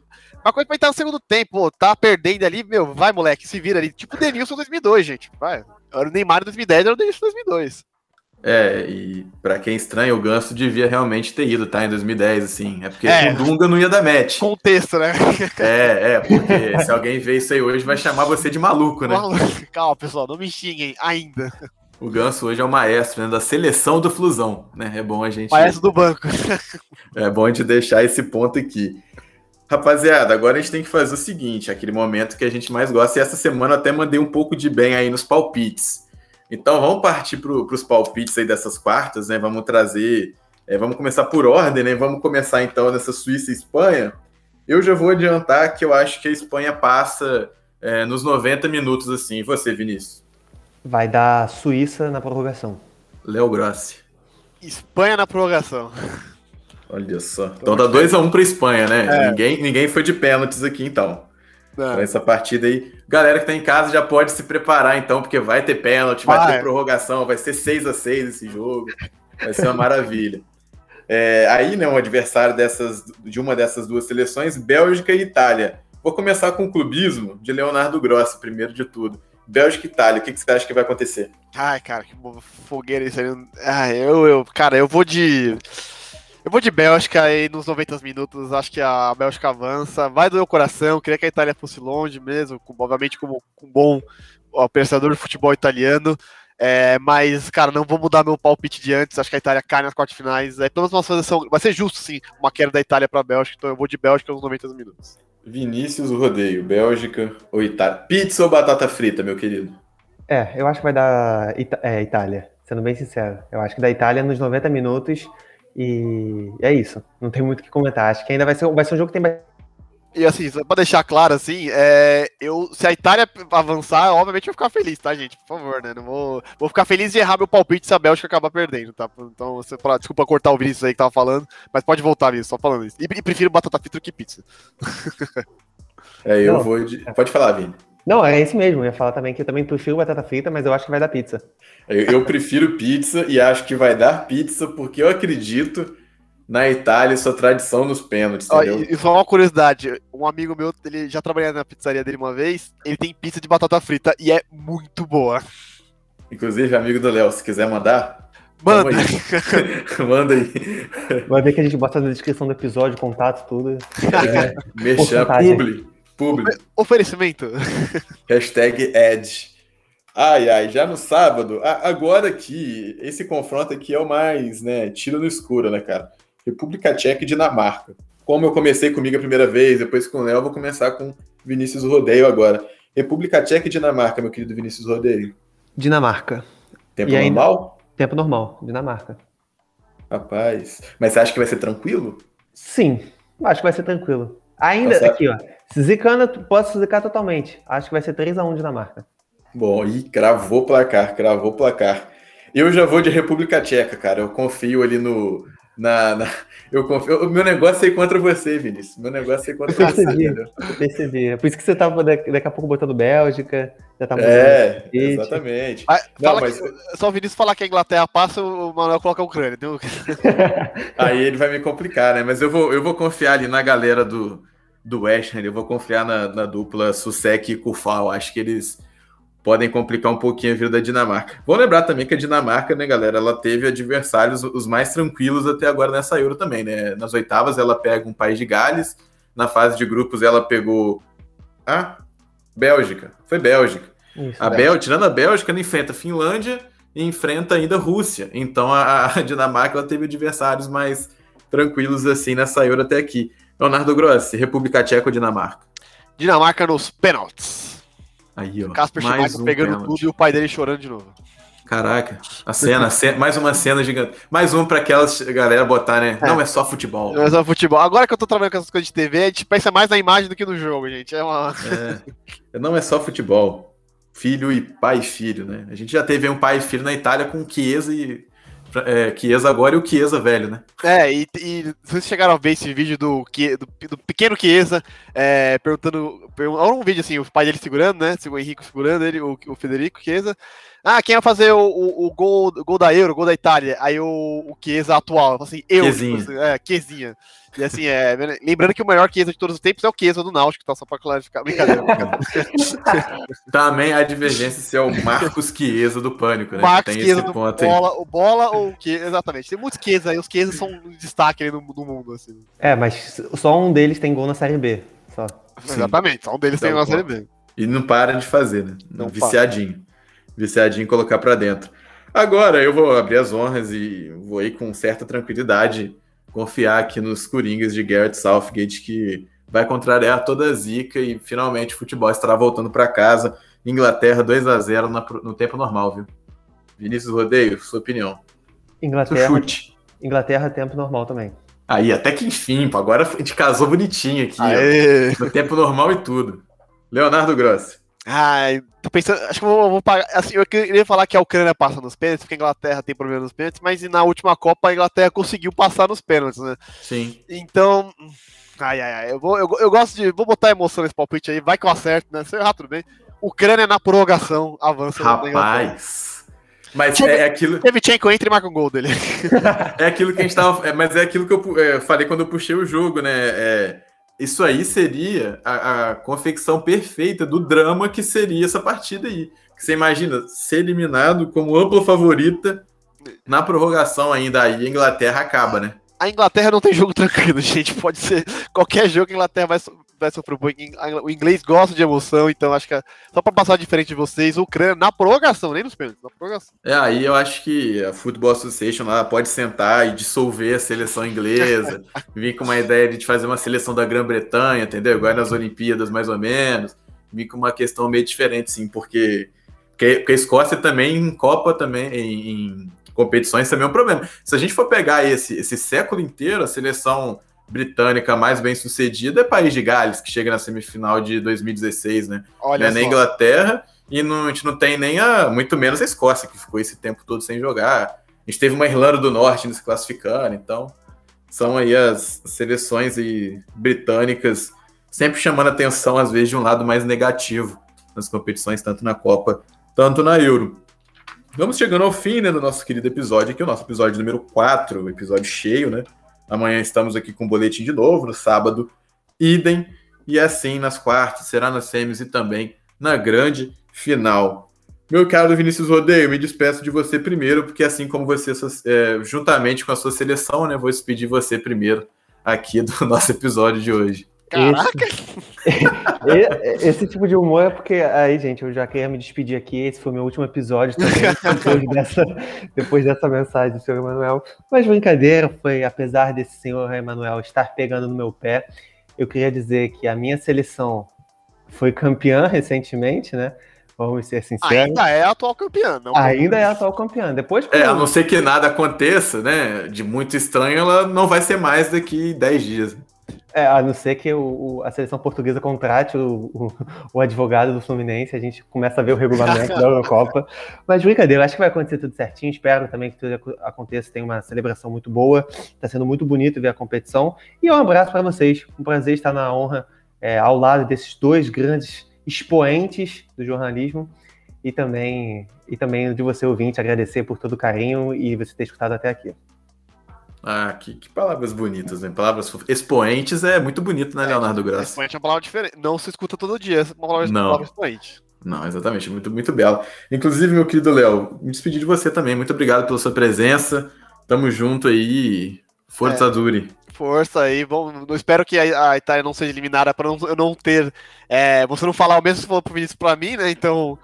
[SPEAKER 2] Uma coisa vai estar no segundo tempo, tá perdendo ali, meu, vai moleque, se vira ali. Tipo o Denilson 2002, gente. Vai. Era o Neymar em 2010, era o Denilson 2002.
[SPEAKER 1] É, e pra quem estranha, o Ganso devia realmente ter ido, tá? Em 2010, assim. É porque
[SPEAKER 2] É.
[SPEAKER 1] o Dunga não ia dar match.
[SPEAKER 2] Contexto, né? *laughs*
[SPEAKER 1] É, é, porque se alguém ver isso aí hoje, vai chamar você de maluco, né?
[SPEAKER 2] Calma, pessoal, não me xinguem ainda.
[SPEAKER 1] O Ganso hoje é o maestro né, da seleção do Flusão, né? É bom a gente.
[SPEAKER 2] Parece do banco. *laughs*
[SPEAKER 1] É bom a gente deixar esse ponto aqui. Rapaziada, agora a gente tem que fazer o seguinte, aquele momento que a gente mais gosta, e essa semana eu até mandei um pouco de bem aí nos palpites. Então vamos partir para os palpites aí dessas quartas, né? Vamos trazer. é, vamos começar por ordem, né? Vamos começar então nessa Suíça e Espanha. Eu já vou adiantar que eu acho que a Espanha passa é, nos 90 minutos, assim. E você, Vinícius?
[SPEAKER 3] Vai dar Suíça na prorrogação.
[SPEAKER 1] Léo Grossi.
[SPEAKER 2] Espanha na prorrogação.
[SPEAKER 1] Olha só. Então dá 2x1 para Espanha, né?
[SPEAKER 2] É.
[SPEAKER 1] Ninguém, ninguém foi de pênaltis aqui, então. Pra essa partida aí. Galera que tá em casa já pode se preparar, então, porque vai ter pênalti, vai,
[SPEAKER 2] Vai.
[SPEAKER 1] ter prorrogação, vai ser 6 a 6 esse jogo. Vai ser uma maravilha. É, aí, né, um adversário dessas, de uma dessas duas seleções, Bélgica e Itália. Vou começar com o clubismo de Leonardo Grossi, primeiro de tudo. Bélgica e Itália, o que, que você acha que vai acontecer?
[SPEAKER 2] Ai, cara, que fogueira isso aí. Ai, eu, eu, cara, eu vou de. Eu vou de Bélgica aí nos 90 minutos. Acho que a Bélgica avança. Vai doer o coração. Queria que a Itália fosse longe mesmo. Com, obviamente, como com um bom apreciador de futebol italiano. É, mas, cara, não vou mudar meu palpite de antes. Acho que a Itália cai nas quartas finais. É, pelo menos uma seleção. Vai ser justo, sim, uma queda da Itália pra Bélgica. Então eu vou de Bélgica nos 90 minutos.
[SPEAKER 1] Vinícius Rodeio, Bélgica ou Itália? Pizza ou batata frita, meu querido?
[SPEAKER 3] É, eu acho que vai dar Ita- é, Itália, sendo bem sincero. Eu acho que da Itália nos 90 minutos e é isso. Não tem muito o que comentar. Acho que ainda vai ser, vai ser um jogo que tem
[SPEAKER 2] E assim, só pra deixar claro, assim, é, eu, se a Itália avançar, obviamente eu vou ficar feliz, tá, gente? Por favor, né? Não vou, vou ficar feliz de errar meu palpite se a Bélgica acabar perdendo, tá? Então, você fala, desculpa cortar o Vinícius aí que tava falando, mas pode voltar, Vinícius, só falando isso. E, e prefiro batata frita do que pizza. *laughs*
[SPEAKER 1] É, eu
[SPEAKER 3] Não.
[SPEAKER 1] vou de. Pode falar, Vini.
[SPEAKER 3] Não, é esse mesmo. Eu ia falar também que eu também prefiro batata frita, mas eu acho que vai dar pizza.
[SPEAKER 1] Eu, eu prefiro pizza e acho que vai dar pizza porque eu acredito na Itália e sua tradição nos pênaltis, entendeu?
[SPEAKER 2] e, só uma curiosidade, um amigo meu, ele já trabalhou na pizzaria dele uma vez, ele tem pizza de batata frita e é muito boa.
[SPEAKER 1] Inclusive, amigo do Léo, se quiser mandar,
[SPEAKER 2] Mano,
[SPEAKER 1] Tamo aí. *laughs* manda aí.
[SPEAKER 3] Vai ver que a gente bota na descrição do episódio, contato, tudo.
[SPEAKER 1] Merchan,
[SPEAKER 3] Porcentagem.
[SPEAKER 1] publi, publi.
[SPEAKER 2] oferecimento.
[SPEAKER 1] Hashtag Edge. Ai, ai, já no sábado, agora que esse confronto aqui é o mais, né, tiro no escuro, né, cara? República Tcheca e Dinamarca. Como eu comecei comigo a primeira vez, depois com o Léo, vou começar com Vinícius Rodeio agora. República Tcheca e Dinamarca, meu querido Vinícius Rodeio.
[SPEAKER 3] Dinamarca.
[SPEAKER 1] Tempo
[SPEAKER 3] E ainda-
[SPEAKER 1] normal?
[SPEAKER 3] Tempo normal, Dinamarca.
[SPEAKER 1] Rapaz. Mas você acha que vai ser tranquilo?
[SPEAKER 3] Sim, acho que vai ser tranquilo. Ainda,
[SPEAKER 1] Tá certo.
[SPEAKER 3] aqui, ó. Se zicando, posso zicar totalmente. Acho que vai ser 3x1 Dinamarca.
[SPEAKER 1] Bom, e cravou placar, cravou placar. Eu já vou de República Tcheca, cara. Eu confio ali no. Na, na- eu confio. O meu negócio é ir contra você, Vinícius. Meu negócio é ir contra você,
[SPEAKER 3] Percebi.
[SPEAKER 1] entendeu?
[SPEAKER 3] Eu percebi. É por isso que você tava daqui, daqui a pouco botando Bélgica. Já tá
[SPEAKER 1] É, exatamente.
[SPEAKER 2] Vai-
[SPEAKER 1] Não,
[SPEAKER 2] fala
[SPEAKER 1] mas
[SPEAKER 2] que- só o Vinícius falar que a Inglaterra passa, o Manuel coloca a Ucrânia. *laughs*
[SPEAKER 1] Aí ele vai me complicar, né? Mas eu vou, eu vou confiar ali na galera do, do West Ham. Eu vou confiar na, na dupla Susek e Kufal. Acho que eles podem complicar um pouquinho a vida da Dinamarca. Vou lembrar também que a Dinamarca, né, galera, ela teve adversários os mais tranquilos até agora nessa Euro também, né? Nas oitavas ela pega um país de Gales, na fase de grupos ela pegou a Bélgica. Foi Bélgica.
[SPEAKER 3] Isso,
[SPEAKER 1] A Bel, tirando a Bélgica, ela enfrenta a Finlândia e enfrenta ainda a Rússia. Então a, a Dinamarca ela teve adversários mais tranquilos assim nessa Euro até aqui. Leonardo Grossi, República Tcheca ou Dinamarca?
[SPEAKER 2] Dinamarca nos pênaltis.
[SPEAKER 1] Aí, ó.
[SPEAKER 2] Casper
[SPEAKER 1] mais um
[SPEAKER 2] pegando
[SPEAKER 1] pênalti.
[SPEAKER 2] tudo e o pai dele chorando de novo.
[SPEAKER 1] Caraca, a cena, a cena- mais uma cena gigante. Mais um pra aquelas galera botar, né?
[SPEAKER 2] É.
[SPEAKER 1] Não é só futebol.
[SPEAKER 2] Mas é futebol. Agora que eu tô trabalhando com essas coisas de TV, a gente pensa mais na imagem do que no jogo, gente. É uma.
[SPEAKER 1] É, não é só futebol. Filho e pai e filho, né? A gente já teve um pai e filho na Itália com Chiesa e é, Chiesa agora e o Chiesa velho, né?
[SPEAKER 2] É, e, e vocês chegaram a ver esse vídeo do, do, do pequeno Chiesa é, perguntando. Olha um vídeo assim, o pai dele segurando, né? O Henrique segurando ele, o, o Federico Chiesa. Ah, quem vai fazer o, o, o gol, gol da Euro, o gol da Itália? Aí o, o Chiesa atual, assim, eu.
[SPEAKER 1] Quezinha.
[SPEAKER 2] Tipo, é, Chiesa. E assim, é. Lembrando que o melhor Chiesa de todos os tempos é o Chiesa do Náutico, tá? Só pra clarificar. Brincadeira. *laughs*
[SPEAKER 1] Também há divergência se é o Marcos Chiesa do Pânico, né?
[SPEAKER 2] Marcos Chiesa do bola, o Bola ou o Chiesa, exatamente. Tem muitos Chiesa aí, os Chiesa são um destaque aí no, no mundo, assim.
[SPEAKER 3] É, mas só um deles tem gol na Série B, só.
[SPEAKER 2] Sim. Exatamente, só um deles tem gol na Série B.
[SPEAKER 1] E não para de fazer, né? Não viciadinho. Para. Viciadinho colocar para dentro. Agora eu vou abrir as honras e vou aí com certa tranquilidade confiar aqui nos Coringas de Garrett Southgate, que vai contrariar toda a zica e finalmente o futebol estará voltando para casa. Inglaterra 2 a 0 no tempo normal, viu? Vinícius Rodeio, sua opinião.
[SPEAKER 3] Inglaterra, chute. Inglaterra, tempo normal também.
[SPEAKER 1] Aí, até que enfim, agora a gente casou bonitinho aqui, ó, no tempo normal e tudo. Leonardo Grossi.
[SPEAKER 2] Ai, tô pensando, acho que eu vou, vou pagar. Assim, eu queria falar que a Ucrânia passa nos pênaltis, porque a Inglaterra tem problema nos pênaltis, mas na última Copa a Inglaterra conseguiu passar nos pênaltis, né?
[SPEAKER 1] Sim.
[SPEAKER 2] Então. Ai, ai, ai. Eu, vou, eu, eu gosto de. Vou botar emoção nesse palpite aí, vai que eu acerto, né? Se eu errar, tudo bem. Ucrânia na prorrogação avança.
[SPEAKER 1] Rapaz. Mas Tcheve, é aquilo.
[SPEAKER 2] Tchevchenko entra e marca um gol dele. *laughs*
[SPEAKER 1] é aquilo que a gente tava. É, mas é aquilo que eu é, falei quando eu puxei o jogo, né? É, isso aí seria a, a, confecção perfeita do drama que seria essa partida aí. Você imagina ser eliminado como ampla favorita na prorrogação ainda aí, a Inglaterra acaba, né?
[SPEAKER 2] A Inglaterra não tem jogo tranquilo, *laughs* gente. Pode ser qualquer jogo a Inglaterra vai, um O inglês gosta de emoção, então acho que é, só para passar diferente de vocês, o Ucrânia na prorrogação, nem nos pênaltis, na prorrogação.
[SPEAKER 1] É, aí eu acho que a Football Association lá pode sentar e dissolver a seleção inglesa, *laughs* vir com uma ideia de fazer uma seleção da Grã-Bretanha, entendeu? Igual nas Olimpíadas, mais ou menos. Vir com uma questão meio diferente, sim, porque, porque, a Escócia também em Copa também, em, em competições também é um problema. Se a gente for pegar esse, esse século inteiro, a seleção britânica mais bem sucedida é País de Gales, que chega na semifinal de 2016, né? Olha é nem Inglaterra e não, a gente não tem nem a, muito menos a Escócia, que ficou esse tempo todo sem jogar. A gente teve uma Irlanda do Norte se classificando, então são aí as seleções aí britânicas sempre chamando atenção, às vezes, de um lado mais negativo nas competições, tanto na Copa, tanto na Euro. Vamos chegando ao fim né, do nosso querido episódio aqui, o nosso episódio número 4, episódio cheio, né? Amanhã estamos aqui com o boletim de novo, no sábado, idem. E assim nas quartas, será nas semis e também na grande final. Meu caro Vinícius Rodeio, me despeço de você primeiro, porque assim como você, é, juntamente com a sua seleção, né, vou despedir você primeiro aqui do *laughs* nosso episódio de hoje.
[SPEAKER 2] Caraca!
[SPEAKER 3] Esse, *laughs* esse, tipo de humor é porque, aí, gente, eu já queria me despedir aqui. Esse foi meu último episódio também, *laughs* depois, dessa, depois dessa mensagem do senhor Emanuel. Mas brincadeira, foi, apesar desse senhor Emanuel estar pegando no meu pé, eu queria dizer que a minha seleção foi campeã recentemente, né? Vamos ser sinceros.
[SPEAKER 2] Ainda é atual campeã, não?
[SPEAKER 3] Ainda é atual campeã. Depois
[SPEAKER 1] É, a não ser que nada aconteça, né? De muito estranho, ela não vai ser mais daqui 10 dias.
[SPEAKER 3] É, a não ser que o, o, a seleção portuguesa contrate o, o, advogado do Fluminense, a gente começa a ver o regulamento da Eurocopa. Mas brincadeira, acho que vai acontecer tudo certinho. Espero também que tudo aconteça. Tem uma celebração muito boa. Está sendo muito bonito ver a competição. E um abraço para vocês. Um prazer estar na honra é, ao lado desses dois grandes expoentes do jornalismo. E também, e também de você ouvinte, agradecer por todo o carinho e você ter escutado até aqui.
[SPEAKER 1] Ah, que, que, palavras bonitas, né? Palavras expoentes é muito bonito, né, Leonardo Graça?
[SPEAKER 2] Expoente é uma palavra diferente. Não se escuta todo dia essa palavra,
[SPEAKER 1] Não.
[SPEAKER 2] palavra expoente.
[SPEAKER 1] Não, exatamente, muito, muito bela. Inclusive, meu querido Léo, me despedir de você também. Muito obrigado pela sua presença. Tamo junto aí. Força é, Duri.
[SPEAKER 2] Força aí. Bom, não espero que a, Itália não seja eliminada para eu não ter. É, você não falar o mesmo que você falou pro Vinícius pra mim, né? Então.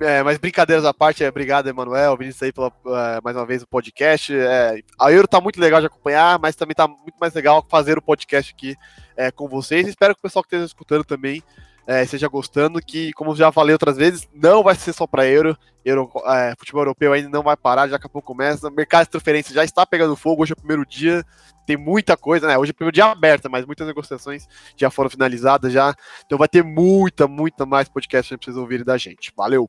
[SPEAKER 2] É, mas brincadeiras à parte, é, obrigado, Emanuel, Vinícius aí pela, é, mais uma vez o podcast. É, a Euro tá muito legal de acompanhar, mas também tá muito mais legal fazer o podcast aqui é, com vocês. Espero que o pessoal que esteja escutando também é, esteja gostando, que, como já falei outras vezes, não vai ser só para Euro. Euro é, futebol europeu ainda não vai parar, já daqui a começa. O mercado de transferência já está pegando fogo, hoje é o primeiro dia, tem muita coisa, né? Hoje é o primeiro dia aberto, mas muitas negociações já foram finalizadas já. Então vai ter muita, muita mais podcast para vocês ouvirem da gente. Valeu!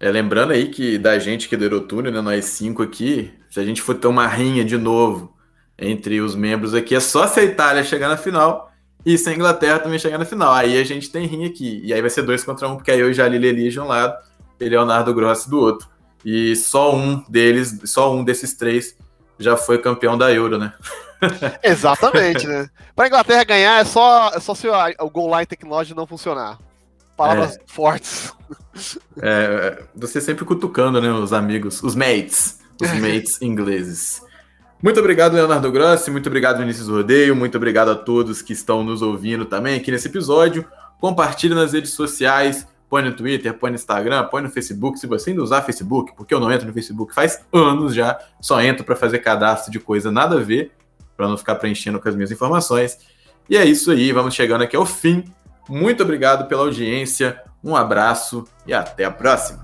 [SPEAKER 1] É, lembrando aí que da gente que do Eurotúnel, né, nós cinco aqui, se a gente for ter uma rinha de novo entre os membros aqui, é só se a Itália chegar na final e se a Inglaterra também chegar na final. Aí a gente tem rinha aqui. E aí vai ser dois contra um, porque aí eu já Jalil Eli de um lado e Leonardo Grossi do outro. E só um deles, só um desses três já foi campeão da Euro, né?
[SPEAKER 2] Exatamente, né? Para a Inglaterra ganhar é só, é só se o, o goal line technology não funcionar. Palavras é. fortes. *laughs*
[SPEAKER 1] É, você sempre cutucando, né, os amigos, os mates, os mates *laughs* ingleses. Muito obrigado, Leonardo Grossi, muito obrigado, Vinícius Rodeio, muito obrigado a todos que estão nos ouvindo também aqui nesse episódio. Compartilhe nas redes sociais, põe no Twitter, põe no Instagram, põe no Facebook, se você ainda usar Facebook, porque eu não entro no Facebook faz anos já, só entro para fazer cadastro de coisa nada a ver, para não ficar preenchendo com as minhas informações. E é isso aí, vamos chegando aqui ao fim. Muito obrigado pela audiência, um abraço e até a próxima.